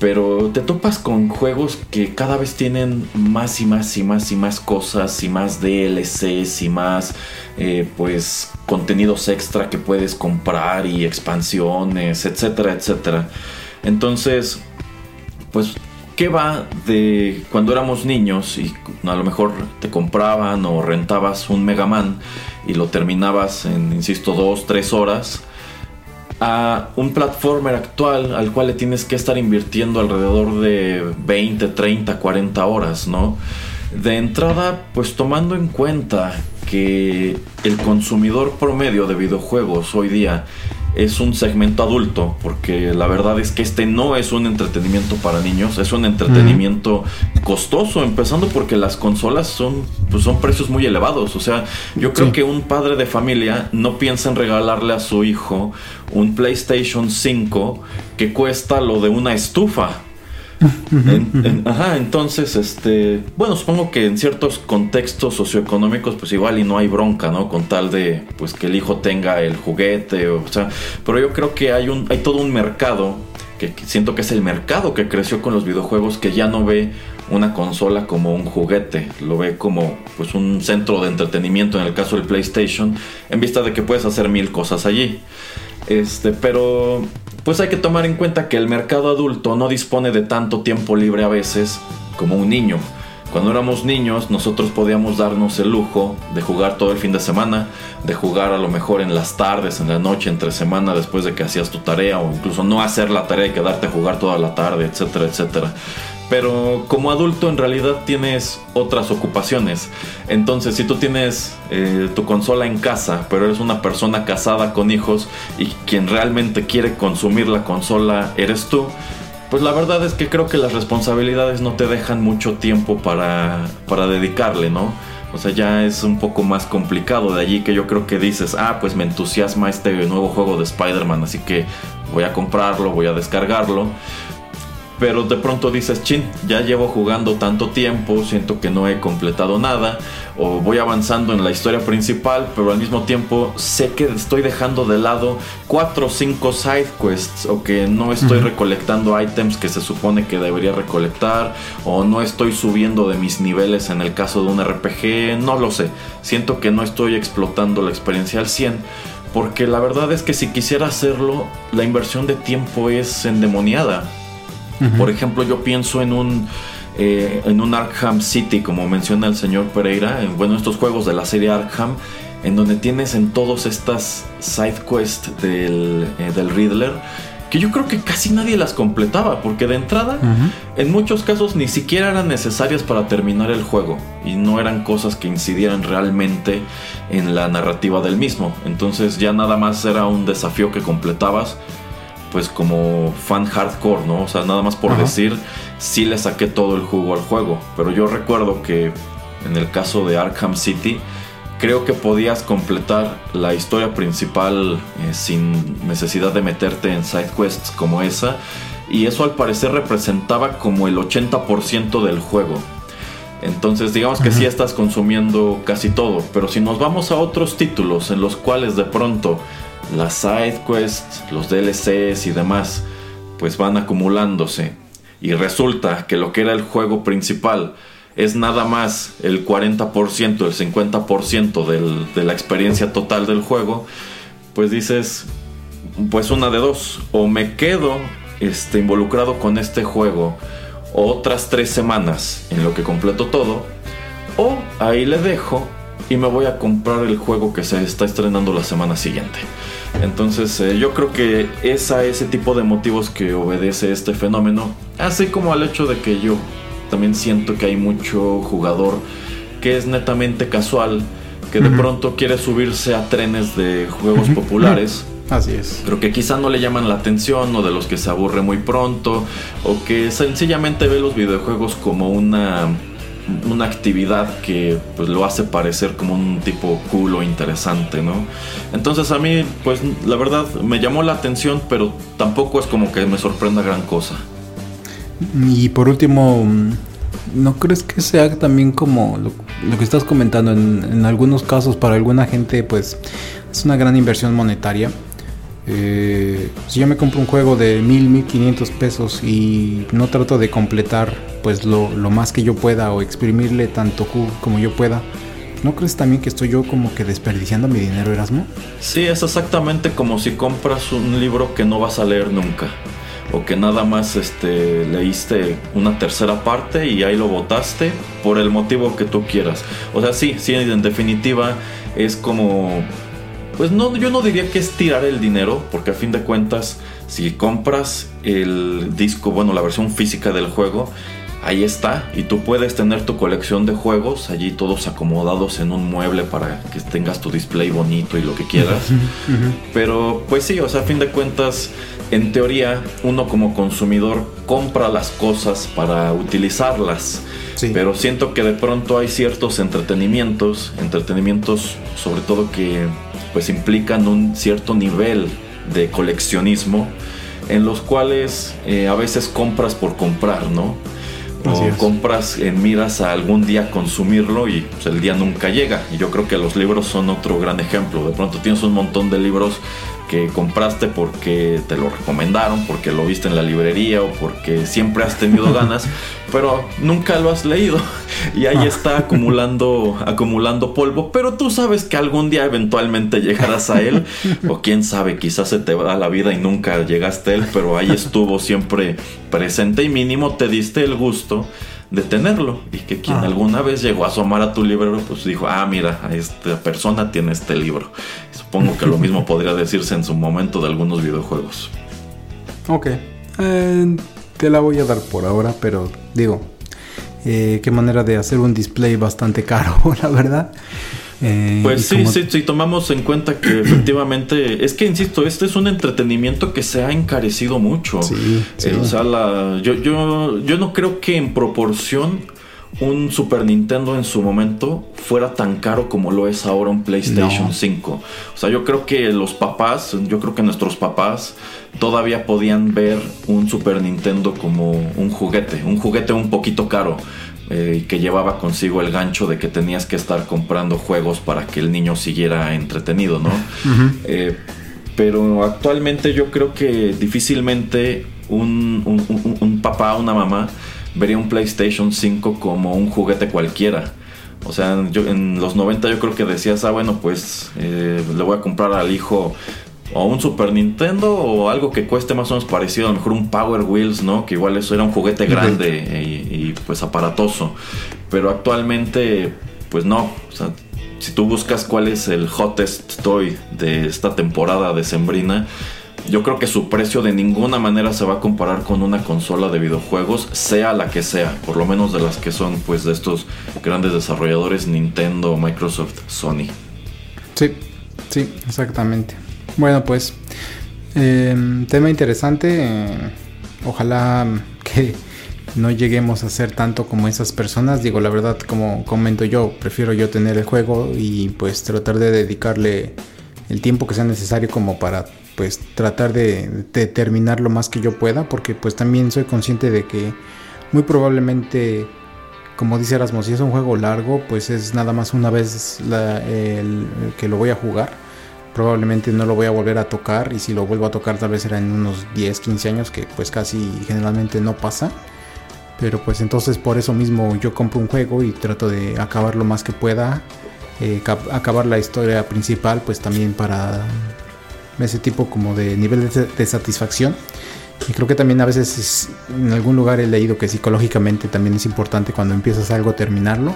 Pero te topas con juegos que cada vez tienen más y más y más y más cosas y más DLCs y más eh, pues contenidos extra que puedes comprar y expansiones, etcétera, etcétera. Entonces, pues, ¿qué va de cuando éramos niños y a lo mejor te compraban o rentabas un Mega Man y lo terminabas en, insisto, dos, tres horas? A un platformer actual al cual le tienes que estar invirtiendo alrededor de 20, 30, 40 horas, ¿no? De entrada, pues tomando en cuenta que el consumidor promedio de videojuegos hoy día es un segmento adulto, porque la verdad es que este no es un entretenimiento para niños, es un entretenimiento costoso, empezando porque las consolas son, pues son precios muy elevados. O sea, yo creo que un padre de familia no piensa en regalarle a su hijo un PlayStation 5 que cuesta lo de una estufa ajá, entonces, este, bueno, supongo que en ciertos contextos socioeconómicos, pues igual y no hay bronca, ¿no? Con tal de, pues que el hijo tenga el juguete, o, sea, pero yo creo que hay un, hay todo un mercado que siento que es el mercado que creció con los videojuegos que ya no ve una consola como un juguete, lo ve como pues un centro de entretenimiento en el caso del PlayStation, en vista de que puedes hacer mil cosas allí. Este, pero pues hay que tomar en cuenta que el mercado adulto no dispone de tanto tiempo libre a veces como un niño. Cuando éramos niños nosotros podíamos darnos el lujo de jugar todo el fin de semana, de jugar a lo mejor en las tardes, en la noche, entre semana después de que hacías tu tarea o incluso no hacer la tarea y quedarte a jugar toda la tarde, etcétera, etcétera. Pero como adulto en realidad tienes otras ocupaciones. Entonces si tú tienes eh, tu consola en casa, pero eres una persona casada con hijos y quien realmente quiere consumir la consola eres tú, pues la verdad es que creo que las responsabilidades no te dejan mucho tiempo para, para dedicarle, ¿no? O sea, ya es un poco más complicado. De allí que yo creo que dices, ah, pues me entusiasma este nuevo juego de Spider-Man, así que voy a comprarlo, voy a descargarlo pero de pronto dices, chin, ya llevo jugando tanto tiempo, siento que no he completado nada, o voy avanzando en la historia principal, pero al mismo tiempo sé que estoy dejando de lado 4 o 5 side quests, o que no estoy recolectando items que se supone que debería recolectar, o no estoy subiendo de mis niveles en el caso de un RPG, no lo sé, siento que no estoy explotando la experiencia al 100. Porque la verdad es que si quisiera hacerlo, la inversión de tiempo es endemoniada por ejemplo, yo pienso en un, eh, en un Arkham City, como menciona el señor Pereira, en, bueno, estos juegos de la serie Arkham, en donde tienes en todos estas side quests del, eh, del Riddler, que yo creo que casi nadie las completaba, porque de entrada, en muchos casos ni siquiera eran necesarias para terminar el juego, y no eran cosas que incidieran realmente en la narrativa del mismo. Entonces ya nada más era un desafío que completabas pues como fan hardcore, ¿no? O sea, nada más por decir, sí le saqué todo el jugo al juego. Pero yo recuerdo que en el caso de Arkham City, creo que podías completar la historia principal eh, sin necesidad de meterte en side quests como esa. Y eso al parecer representaba como el 80% del juego. Entonces digamos que sí estás consumiendo casi todo. Pero si nos vamos a otros títulos en los cuales de pronto las side quests, los DLCs y demás, pues van acumulándose. Y resulta que lo que era el juego principal es nada más el 40%, el 50% del, de la experiencia total del juego, pues dices, pues una de dos, o me quedo este, involucrado con este juego otras tres semanas en lo que completo todo, o ahí le dejo y me voy a comprar el juego que se está estrenando la semana siguiente. Entonces eh, yo creo que es a ese tipo de motivos que obedece este fenómeno, así como al hecho de que yo también siento que hay mucho jugador que es netamente casual, que de pronto quiere subirse a trenes de juegos populares. Así es. Pero que quizá no le llaman la atención o de los que se aburre muy pronto o que sencillamente ve los videojuegos como una una actividad que pues lo hace parecer como un tipo cool o interesante, ¿no? Entonces a mí pues la verdad me llamó la atención, pero tampoco es como que me sorprenda gran cosa. Y por último, ¿no crees que sea también como lo, que estás comentando? En, en, algunos casos para alguna gente pues es una gran inversión monetaria. Eh, si yo me compro un juego de mil, mil quinientos pesos y no trato de completar pues lo, más que yo pueda o exprimirle tanto como yo pueda, ¿no crees también que estoy yo como que desperdiciando mi dinero, Erasmo? Sí, es exactamente como si compras un libro que no vas a leer nunca. O que nada más este, leíste una tercera parte y ahí lo botaste por el motivo que tú quieras. O sea, sí, sí, en definitiva es como pues no, yo no diría que es tirar el dinero, porque a fin de cuentas, si compras el disco, bueno, la versión física del juego, ahí está. Y tú puedes tener tu colección de juegos allí todos acomodados en un mueble para que tengas tu display bonito y lo que quieras. Pero pues sí, o sea, a fin de cuentas, en teoría, uno como consumidor compra las cosas para utilizarlas. Pero siento que de pronto hay ciertos entretenimientos, entretenimientos sobre todo que pues implican un cierto nivel de coleccionismo en los cuales eh, a veces compras por comprar, ¿no? O compras en miras a algún día consumirlo y pues, el día nunca llega. Y yo creo que los libros son otro gran ejemplo. De pronto tienes un montón de libros que compraste porque te lo recomendaron, porque lo viste en la librería o porque siempre has tenido ganas, pero nunca lo has leído. Y ahí está acumulando acumulando polvo, pero tú sabes que algún día eventualmente llegarás a él. O quién sabe, quizás se te va la vida y nunca llegaste a él, pero ahí estuvo siempre presente. Y mínimo te diste el gusto de tenerlo y que quien Ah. alguna vez llegó a asomar a tu librero pues dijo, ah mira, esta persona tiene este libro. Supongo que lo mismo podría decirse en su momento de algunos videojuegos. Ok. Eh, te la voy a dar por ahora, pero digo, eh, qué manera de hacer un display bastante caro, la verdad. Eh, Pues sí, como- sí, sí, tomamos en cuenta que efectivamente, es que insisto, este es un entretenimiento que se ha encarecido mucho. Sí, sí. Eh, o sea, la, yo, yo, yo no creo que en proporción un Super Nintendo en su momento fuera tan caro como lo es ahora un PlayStation No. 5. O sea, yo creo que los papás, yo creo que nuestros papás todavía podían ver un Super Nintendo como un juguete, un juguete un poquito caro. Eh, que llevaba consigo el gancho de que tenías que estar comprando juegos para que el niño siguiera entretenido, ¿no? Eh, pero actualmente yo creo que difícilmente un, un- un- un papá o una mamá vería un PlayStation 5 como un juguete cualquiera. O sea, yo en los 90 yo creo que decías, ah, bueno, pues eh, le voy a comprar al hijo o un Super Nintendo o algo que cueste más o menos parecido, a lo mejor un Power Wheels, ¿no? Que igual eso era un juguete grande y, y, pues aparatoso. Pero actualmente, pues no. O sea, si tú buscas cuál es el hottest toy de esta temporada decembrina, yo creo que su precio de ninguna manera se va a comparar con una consola de videojuegos, sea la que sea, por lo menos de las que son pues de estos grandes desarrolladores Nintendo, Microsoft, Sony. Sí, sí, exactamente. Bueno, pues, eh, tema interesante. ojalá que no lleguemos a ser tanto como esas personas. Digo, la verdad, como comento yo, prefiero yo tener el juego y pues tratar de dedicarle el tiempo que sea necesario como para pues tratar de, de terminar lo más que yo pueda porque pues también soy consciente de que muy probablemente como dice Erasmo si es un juego largo pues es nada más una vez la- el que lo voy a jugar probablemente no lo voy a volver a tocar y si lo vuelvo a tocar tal vez será en unos 10 15 años que pues casi generalmente no pasa. Pero pues entonces por eso mismo yo compro un juego y trato de acabar lo más que pueda. Eh, ca- acabar la historia principal pues también para ese tipo como de nivel de, satisfacción. Y creo que también a veces es- en algún lugar he leído que psicológicamente también es importante cuando empiezas algo terminarlo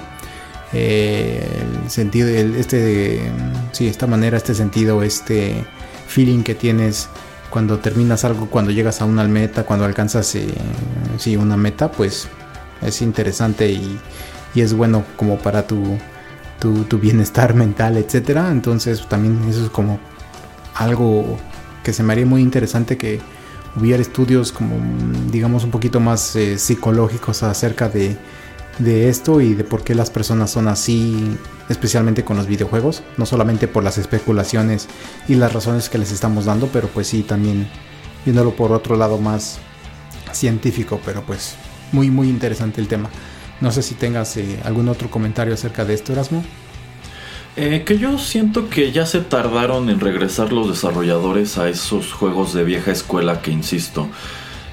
El sentido el- este sí esta manera este sentido este feeling que tienes cuando terminas algo cuando llegas a una meta cuando alcanzas eh, sí una meta pues es interesante y, y es bueno como para tu, tu, bienestar mental etcétera. Entonces también eso es como algo que se me haría muy interesante que hubiera estudios como digamos un poquito más eh, psicológicos acerca de, de esto y de por qué las personas son así especialmente con los videojuegos no solamente por las especulaciones y las razones que les estamos dando pero pues sí también viéndolo por otro lado más científico pero pues muy muy interesante el tema no sé si tengas eh, algún otro comentario acerca de esto Erasmo Eh, que yo siento que ya se tardaron en regresar los desarrolladores a esos juegos de vieja escuela que insisto.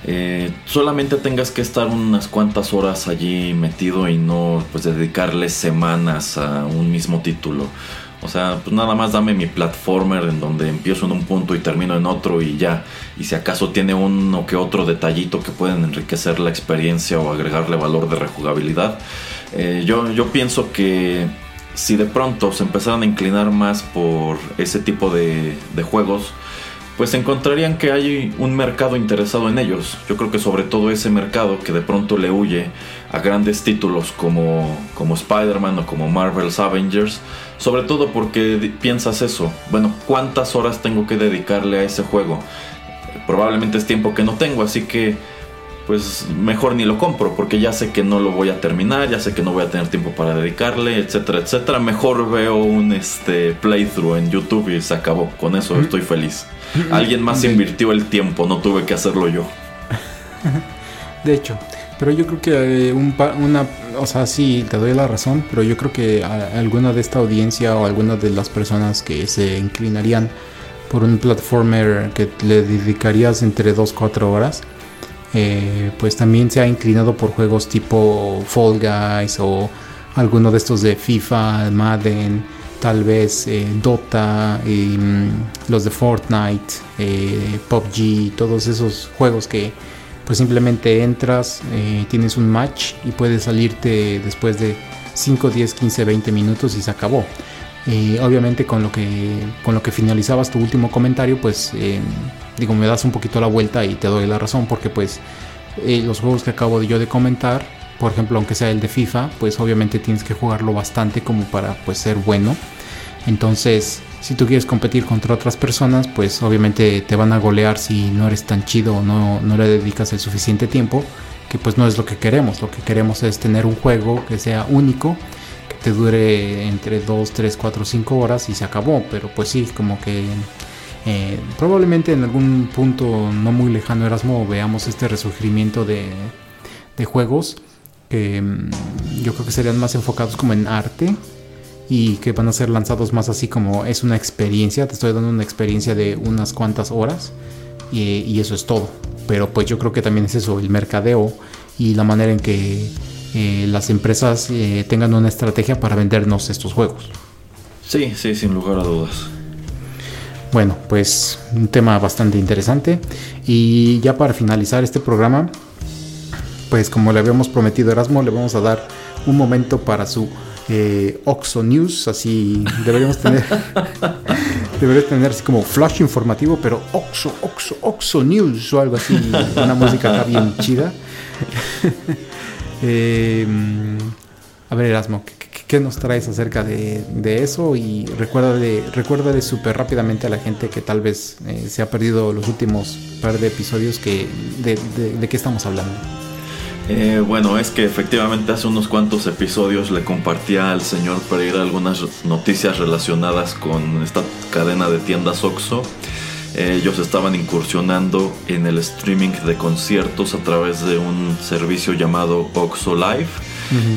Eh, solamente tengas que estar unas cuantas horas allí metido y no pues dedicarle semanas a un mismo título. O sea, pues nada más dame mi platformer en donde empiezo en un punto y termino en otro y ya. Y si acaso tiene uno que otro detallito que pueden enriquecer la experiencia o agregarle valor de rejugabilidad. Eh, yo, yo pienso que si de pronto se empezaran a inclinar más por ese tipo de, de juegos, pues encontrarían que hay un mercado interesado en ellos. Yo creo que sobre todo ese mercado que de pronto le huye a grandes títulos como, como Spider-Man o como Marvel's Avengers, sobre todo porque piensas eso, bueno, ¿cuántas horas tengo que dedicarle a ese juego? Probablemente es tiempo que no tengo, así que pues mejor ni lo compro porque ya sé que no lo voy a terminar, ya sé que no voy a tener tiempo para dedicarle, etcétera, etcétera. Mejor veo un este playthrough en YouTube y se acabó. Con eso estoy feliz. Alguien más invirtió el tiempo, no tuve que hacerlo yo. De hecho, pero yo creo que eh, un pa- una, o sea, sí, te doy la razón, pero yo creo que alguna de esta audiencia o algunas de las personas que se inclinarían por un platformer que le dedicarías entre 2-4 horas, eh, pues también se ha inclinado por juegos tipo Fall Guys o alguno de estos de FIFA, Madden, tal vez eh, Dota, mm, los de Fortnite, eh, PUBG, todos esos juegos que pues simplemente entras, tienes un match y puedes salirte después de 5, 10, 15, 20 minutos y se acabó. Obviamente con lo que con lo que finalizabas tu último comentario, pues digo me das un poquito la vuelta y te doy la razón porque pues eh, los juegos que acabo de yo de comentar, por ejemplo aunque sea el de FIFA, pues obviamente tienes que jugarlo bastante como para pues ser bueno. Entonces si tú quieres competir contra otras personas, pues obviamente te van a golear si no eres tan chido o no, no le dedicas el suficiente tiempo, que pues no es lo que queremos. Lo que queremos es tener un juego que sea único, que te dure entre 2, 3, 4, 5 horas y se acabó. Pero pues sí, como que eh, probablemente en algún punto no muy lejano Erasmo veamos este resurgimiento de, de juegos que mm, yo creo que serían más enfocados como en arte y que van a ser lanzados más así como es una experiencia, te estoy dando una experiencia de unas cuantas horas y, y eso es todo. Pero pues yo creo que también es eso, el mercadeo y la manera en que eh, las empresas eh, tengan una estrategia para vendernos estos juegos. Sí, sí, sin lugar a dudas. Bueno, pues un tema bastante interesante. Y ya para finalizar este programa, pues como le habíamos prometido a Erasmo, le vamos a dar un momento para su eh, Oxo News, así deberíamos tener debería tener así como flash informativo, pero Oxo, Oxo, Oxo News o algo así, una música acá bien chida. Eh, a ver, Erasmo, ¿qué, qué- nos traes acerca de, de eso? Y recuérdale, recuérdale súper rápidamente a la gente que tal vez eh, se ha perdido los últimos par de episodios que de, de- de qué estamos hablando. Eh, bueno, es que efectivamente hace unos cuantos episodios le compartía al señor Pereira algunas noticias relacionadas con esta cadena de tiendas Oxxo. Eh, ellos estaban incursionando en el streaming de conciertos a través de un servicio llamado Oxxo Live,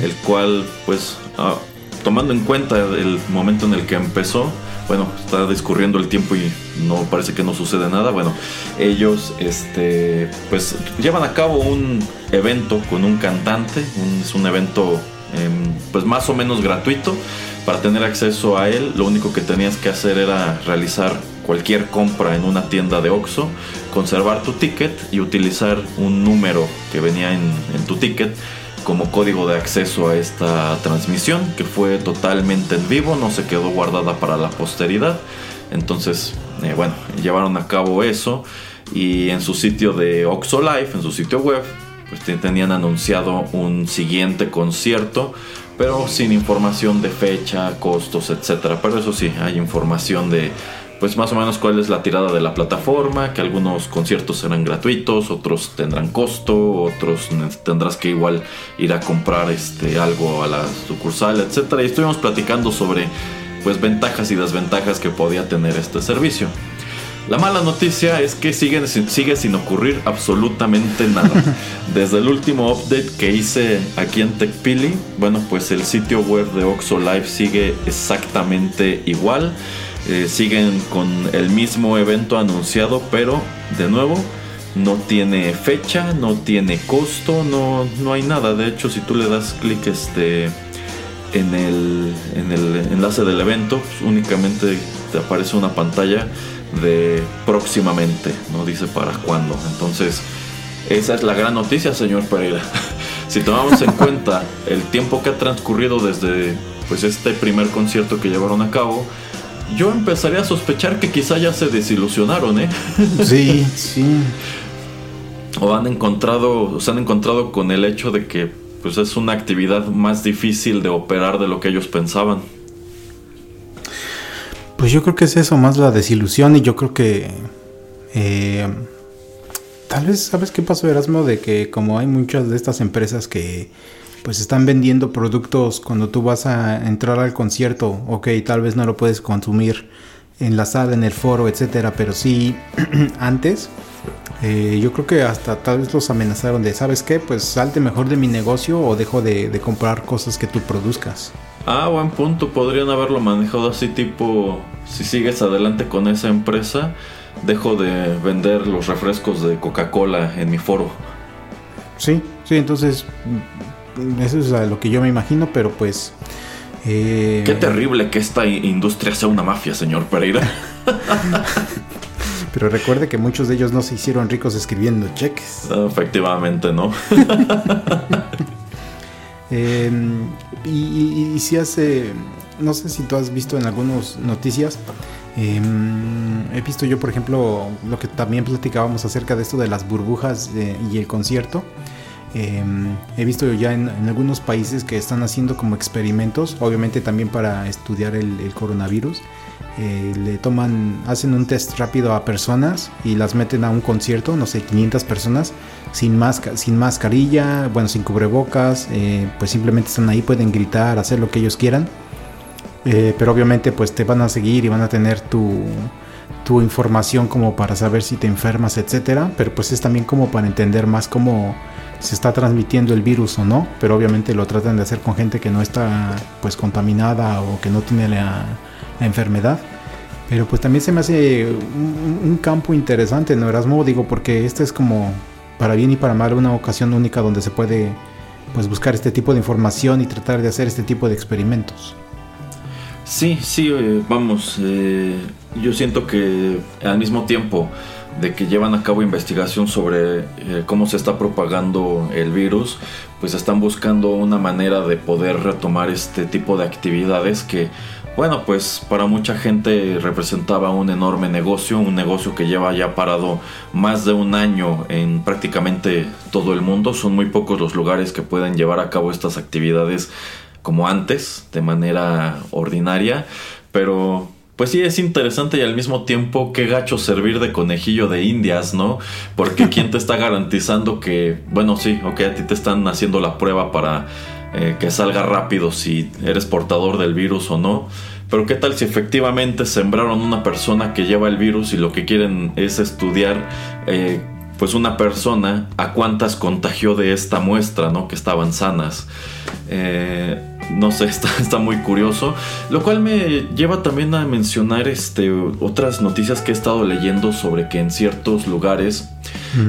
el cual, pues, ah, tomando en cuenta el momento en el que empezó, bueno, está discurriendo el tiempo y no parece que no sucede nada. Bueno, ellos, este, pues, llevan a cabo un evento con un cantante, un- es un evento, em, pues, más o menos gratuito. Para tener acceso a él, lo único que tenías que hacer era realizar cualquier compra en una tienda de Oxxo, conservar tu ticket y utilizar un número que venía en, en tu ticket como código de acceso a esta transmisión que fue totalmente en vivo, no se quedó guardada para la posteridad. Entonces, eh, bueno, llevaron a cabo eso y en su sitio de Oxo Live, en su sitio web, pues te- tenían anunciado un siguiente concierto, pero sin información de fecha, costos, etcétera. Pero eso sí, hay información de pues más o menos cuál es la tirada de la plataforma, que algunos conciertos serán gratuitos, otros tendrán costo, otros tendrás que igual ir a comprar este algo a la sucursal, etcétera. Y estuvimos platicando sobre pues ventajas y desventajas que podía tener este servicio. La mala noticia es que sigue, sin- sigue sin ocurrir absolutamente nada. Desde el último update que hice aquí en TechPili, bueno, pues el sitio web de Oxo Live sigue exactamente igual. Eh, siguen con el mismo evento anunciado, pero de nuevo no tiene fecha, no tiene costo, no, no hay nada. De hecho, si tú le das clic este, en, el, en el enlace del evento, pues, únicamente te aparece una pantalla de próximamente, no dice para cuándo. Entonces, esa es la gran noticia, señor Pereira. si tomamos en cuenta el tiempo que ha transcurrido desde pues este primer concierto que llevaron a cabo, yo empezaría a sospechar que quizá ya se desilusionaron, ¿eh? Sí, sí. o han encontrado, o se han encontrado con el hecho de que pues es una actividad más difícil de operar de lo que ellos pensaban. Pues yo creo que es eso, más la desilusión y yo creo que... eh, tal vez, ¿sabes qué pasó Erasmo? De que como hay muchas de estas empresas que pues están vendiendo productos cuando tú vas a entrar al concierto, ok, tal vez no lo puedes consumir en la sala, en el foro, etcétera, pero sí antes, eh, yo creo que hasta tal vez los amenazaron de, ¿sabes qué? Pues salte mejor de mi negocio o dejo de, de comprar cosas que tú produzcas. Ah, buen punto. Podrían haberlo manejado así tipo, si sigues adelante con esa empresa, dejo de vender los refrescos de Coca-Cola en mi foro. Sí, sí, entonces eso es a lo que yo me imagino, pero pues... eh, Qué terrible que esta industria sea una mafia, señor Pereira. Pero recuerde que muchos de ellos no se hicieron ricos escribiendo cheques. Efectivamente, ¿no? Eh, y, y- y si hace, no sé si tú has visto en algunas noticias, eh, he visto yo, por ejemplo, lo que también platicábamos acerca de esto de las burbujas eh, y el concierto. Eh, he visto ya en, en algunos países que están haciendo como experimentos, obviamente también para estudiar el, el coronavirus. Eh, le toman, hacen un test rápido a personas y las meten a un concierto, no sé, 500 personas, sin, masca, sin mascarilla, bueno, sin cubrebocas, eh, pues simplemente están ahí, pueden gritar, hacer lo que ellos quieran. Eh, pero obviamente pues te van a seguir y van a tener tu, tu información como para saber si te enfermas, etcétera. Pero pues es también como para entender más cómo se está transmitiendo el virus o no. Pero obviamente lo tratan de hacer con gente que no está pues contaminada o que no tiene la, enfermedad. Pero pues también se me hace un, campo interesante, ¿no, Erasmo? Digo, porque este es como para bien y para mal una ocasión única donde se puede pues buscar este tipo de información y tratar de hacer este tipo de experimentos. Sí, sí, vamos, eh, yo siento que al mismo tiempo de que llevan a cabo investigación sobre eh, cómo se está propagando el virus, pues están buscando una manera de poder retomar este tipo de actividades que, bueno, pues para mucha gente representaba un enorme negocio, un negocio que lleva ya parado más de un año en prácticamente todo el mundo. Son muy pocos los lugares que pueden llevar a cabo estas actividades como antes, de manera ordinaria, pero pues sí es interesante y al mismo tiempo qué gacho servir de conejillo de indias, ¿no? Porque quién te está garantizando que, bueno, sí, ok, a ti te están haciendo la prueba para eh, que salga rápido si eres portador del virus o no. Pero qué tal si efectivamente sembraron una persona que lleva el virus y lo que quieren es estudiar eh, pues una persona a cuántas contagió de esta muestra, ¿no? Que estaban sanas. Eh, no sé, está, está muy curioso. Lo cual me lleva también a mencionar este, otras noticias que he estado leyendo sobre que en ciertos lugares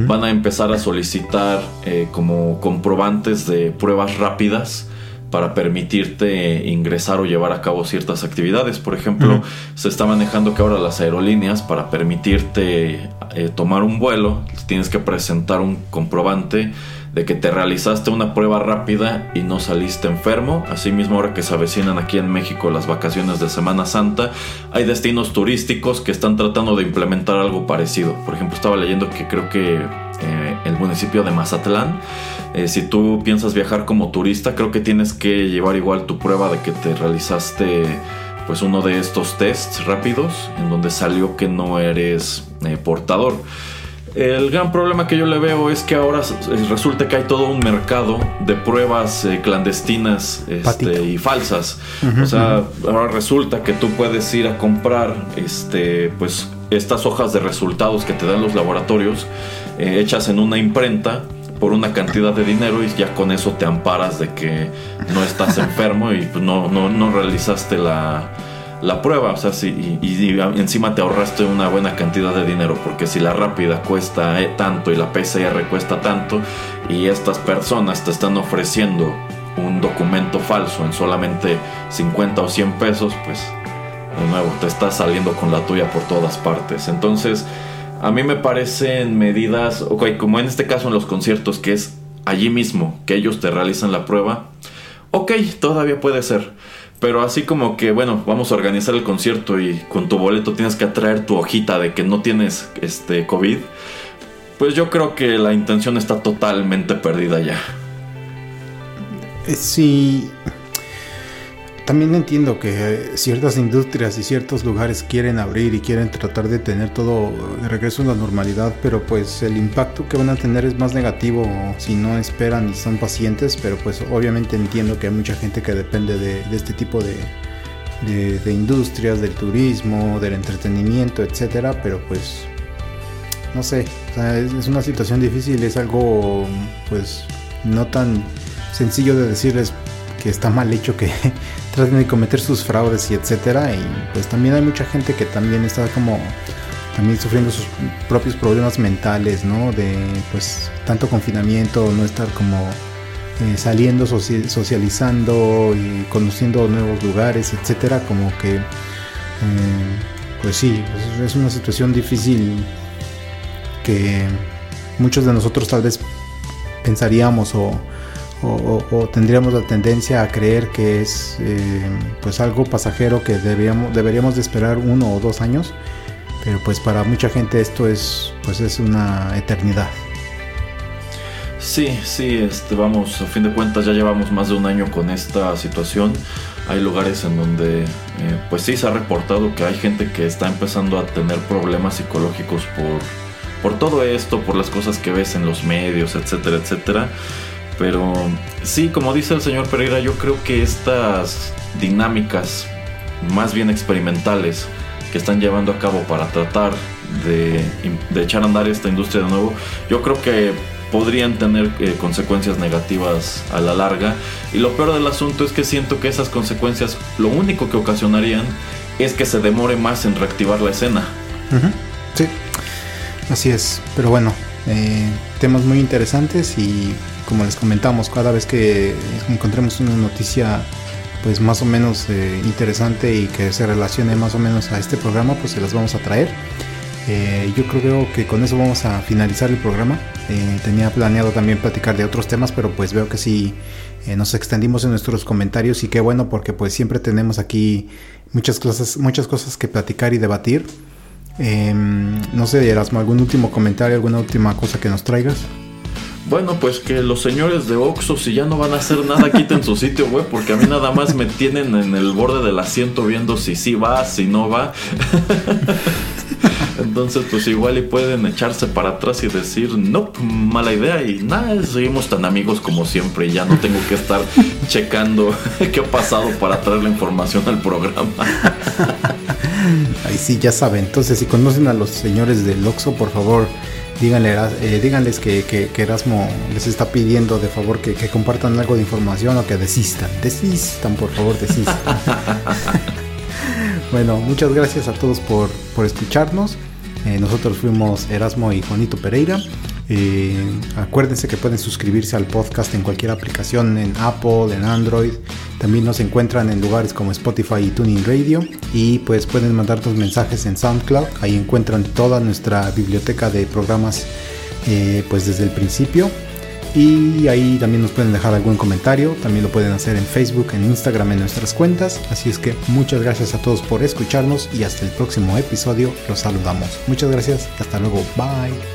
van a empezar a solicitar eh, como comprobantes de pruebas rápidas para permitirte ingresar o llevar a cabo ciertas actividades. Por ejemplo, se está manejando que ahora las aerolíneas para permitirte eh, tomar un vuelo tienes que presentar un comprobante de que te realizaste una prueba rápida y no saliste enfermo. Asimismo, ahora que se avecinan aquí en México las vacaciones de Semana Santa, hay destinos turísticos que están tratando de implementar algo parecido. Por ejemplo, estaba leyendo que creo que eh, el municipio de Mazatlán, eh, si tú piensas viajar como turista, creo que tienes que llevar igual tu prueba de que te realizaste pues uno de estos tests rápidos en donde salió que no eres eh, portador. El gran problema que yo le veo es que ahora s- resulta que hay todo un mercado de pruebas eh, clandestinas este, y falsas. O sea, ahora resulta que tú puedes ir a comprar este, pues, estas hojas de resultados que te dan los laboratorios eh, hechas en una imprenta por una cantidad de dinero y ya con eso te amparas de que no estás enfermo y pues, no, no, no realizaste la, la prueba, o sea, sí, y, y encima te ahorraste una buena cantidad de dinero, porque si la rápida cuesta eh, tanto y la PCR cuesta tanto, y estas personas te están ofreciendo un documento falso en solamente 50 o 100 pesos, pues de nuevo te estás saliendo con la tuya por todas partes. Entonces, a mí me parecen medidas, ok, como en este caso en los conciertos, que es allí mismo que ellos te realizan la prueba, ok, todavía puede ser. Pero así como que, bueno, vamos a organizar el concierto y con tu boleto tienes que traer tu hojita de que no tienes este COVID, pues yo creo que la intención está totalmente perdida ya. Eh, Sí, también entiendo que ciertas industrias y ciertos lugares quieren abrir y quieren tratar de tener todo de regreso a la normalidad, pero pues el impacto que van a tener es más negativo si no esperan y son pacientes, pero pues obviamente entiendo que hay mucha gente que depende de, este tipo de, de- de industrias, del turismo, del entretenimiento, etcétera, pero pues no sé, o sea, es, es una situación difícil, es algo pues no tan sencillo de decirles que está mal hecho que traten de cometer sus fraudes y etcétera. Y pues también hay mucha gente que también está como también sufriendo sus propios problemas mentales, ¿no? De pues tanto confinamiento, no estar como eh, saliendo, socializando y conociendo nuevos lugares, etcétera, como que eh, pues sí, es una situación difícil que muchos de nosotros tal vez pensaríamos o, tendríamos la tendencia a creer que es eh, pues algo pasajero que deberíamos, deberíamos de esperar uno o dos años pero pues para mucha gente esto es pues es una eternidad. Sí, sí, este, vamos, a fin de cuentas ya llevamos más de un año con esta situación. Hay lugares en donde, eh, pues sí, se ha reportado que hay gente que está empezando a tener problemas psicológicos por, por todo esto, por las cosas que ves en los medios, etcétera, etcétera. Pero sí, como dice el señor Pereira, yo creo que estas dinámicas más bien experimentales, que están llevando a cabo para tratar de, echar a andar esta industria de nuevo, yo creo que podrían tener eh, consecuencias negativas a la larga. Y lo peor del asunto es que siento que esas consecuencias lo único que ocasionarían es que se demore más en reactivar la escena. Sí, así es. Pero bueno, eh, temas muy interesantes y como les comentamos, cada vez que encontremos una noticia pues más o menos eh, interesante y que se relacione más o menos a este programa, pues se las vamos a traer. Eh, yo creo que con eso vamos a finalizar el programa. Eh, tenía planeado también platicar de otros temas, pero pues veo que sí nos extendimos en nuestros comentarios y qué bueno porque pues siempre tenemos aquí muchas cosas, muchas cosas que platicar y debatir. Em, no sé, Erasmo, algún último comentario, alguna última cosa que nos traigas. Bueno, pues que los señores de Oxxo, si ya no van a hacer nada, quiten su sitio web, porque a mí nada más me tienen en el borde del asiento viendo si sí va, si no va. Entonces, pues igual y pueden echarse para atrás y decir, no, mala idea. Y nada, seguimos tan amigos como siempre. Y ya no tengo que estar checando qué ha pasado para traer la información al programa. Ahí sí, ya saben. Entonces, si conocen a los señores del Oxxo, por favor díganle, eh, díganles que, Erasmo les está pidiendo de favor que, compartan algo de información o que desistan. Desistan, por favor, desistan. bueno, muchas gracias a todos por, por escucharnos. Eh, nosotros fuimos Erasmo y Juanito Pereira. Acuérdense que pueden suscribirse al podcast en cualquier aplicación, en Apple, en Android. También nos encuentran en lugares como Spotify y Tuning Radio. Y pues pueden mandarnos mensajes en SoundCloud. Ahí encuentran toda nuestra biblioteca de programas eh, pues desde el principio. Y ahí también nos pueden dejar algún comentario. También lo pueden hacer en Facebook, en Instagram, en nuestras cuentas. Así es que muchas gracias a todos por escucharnos y hasta el próximo episodio los saludamos. Muchas gracias. Hasta luego. Bye.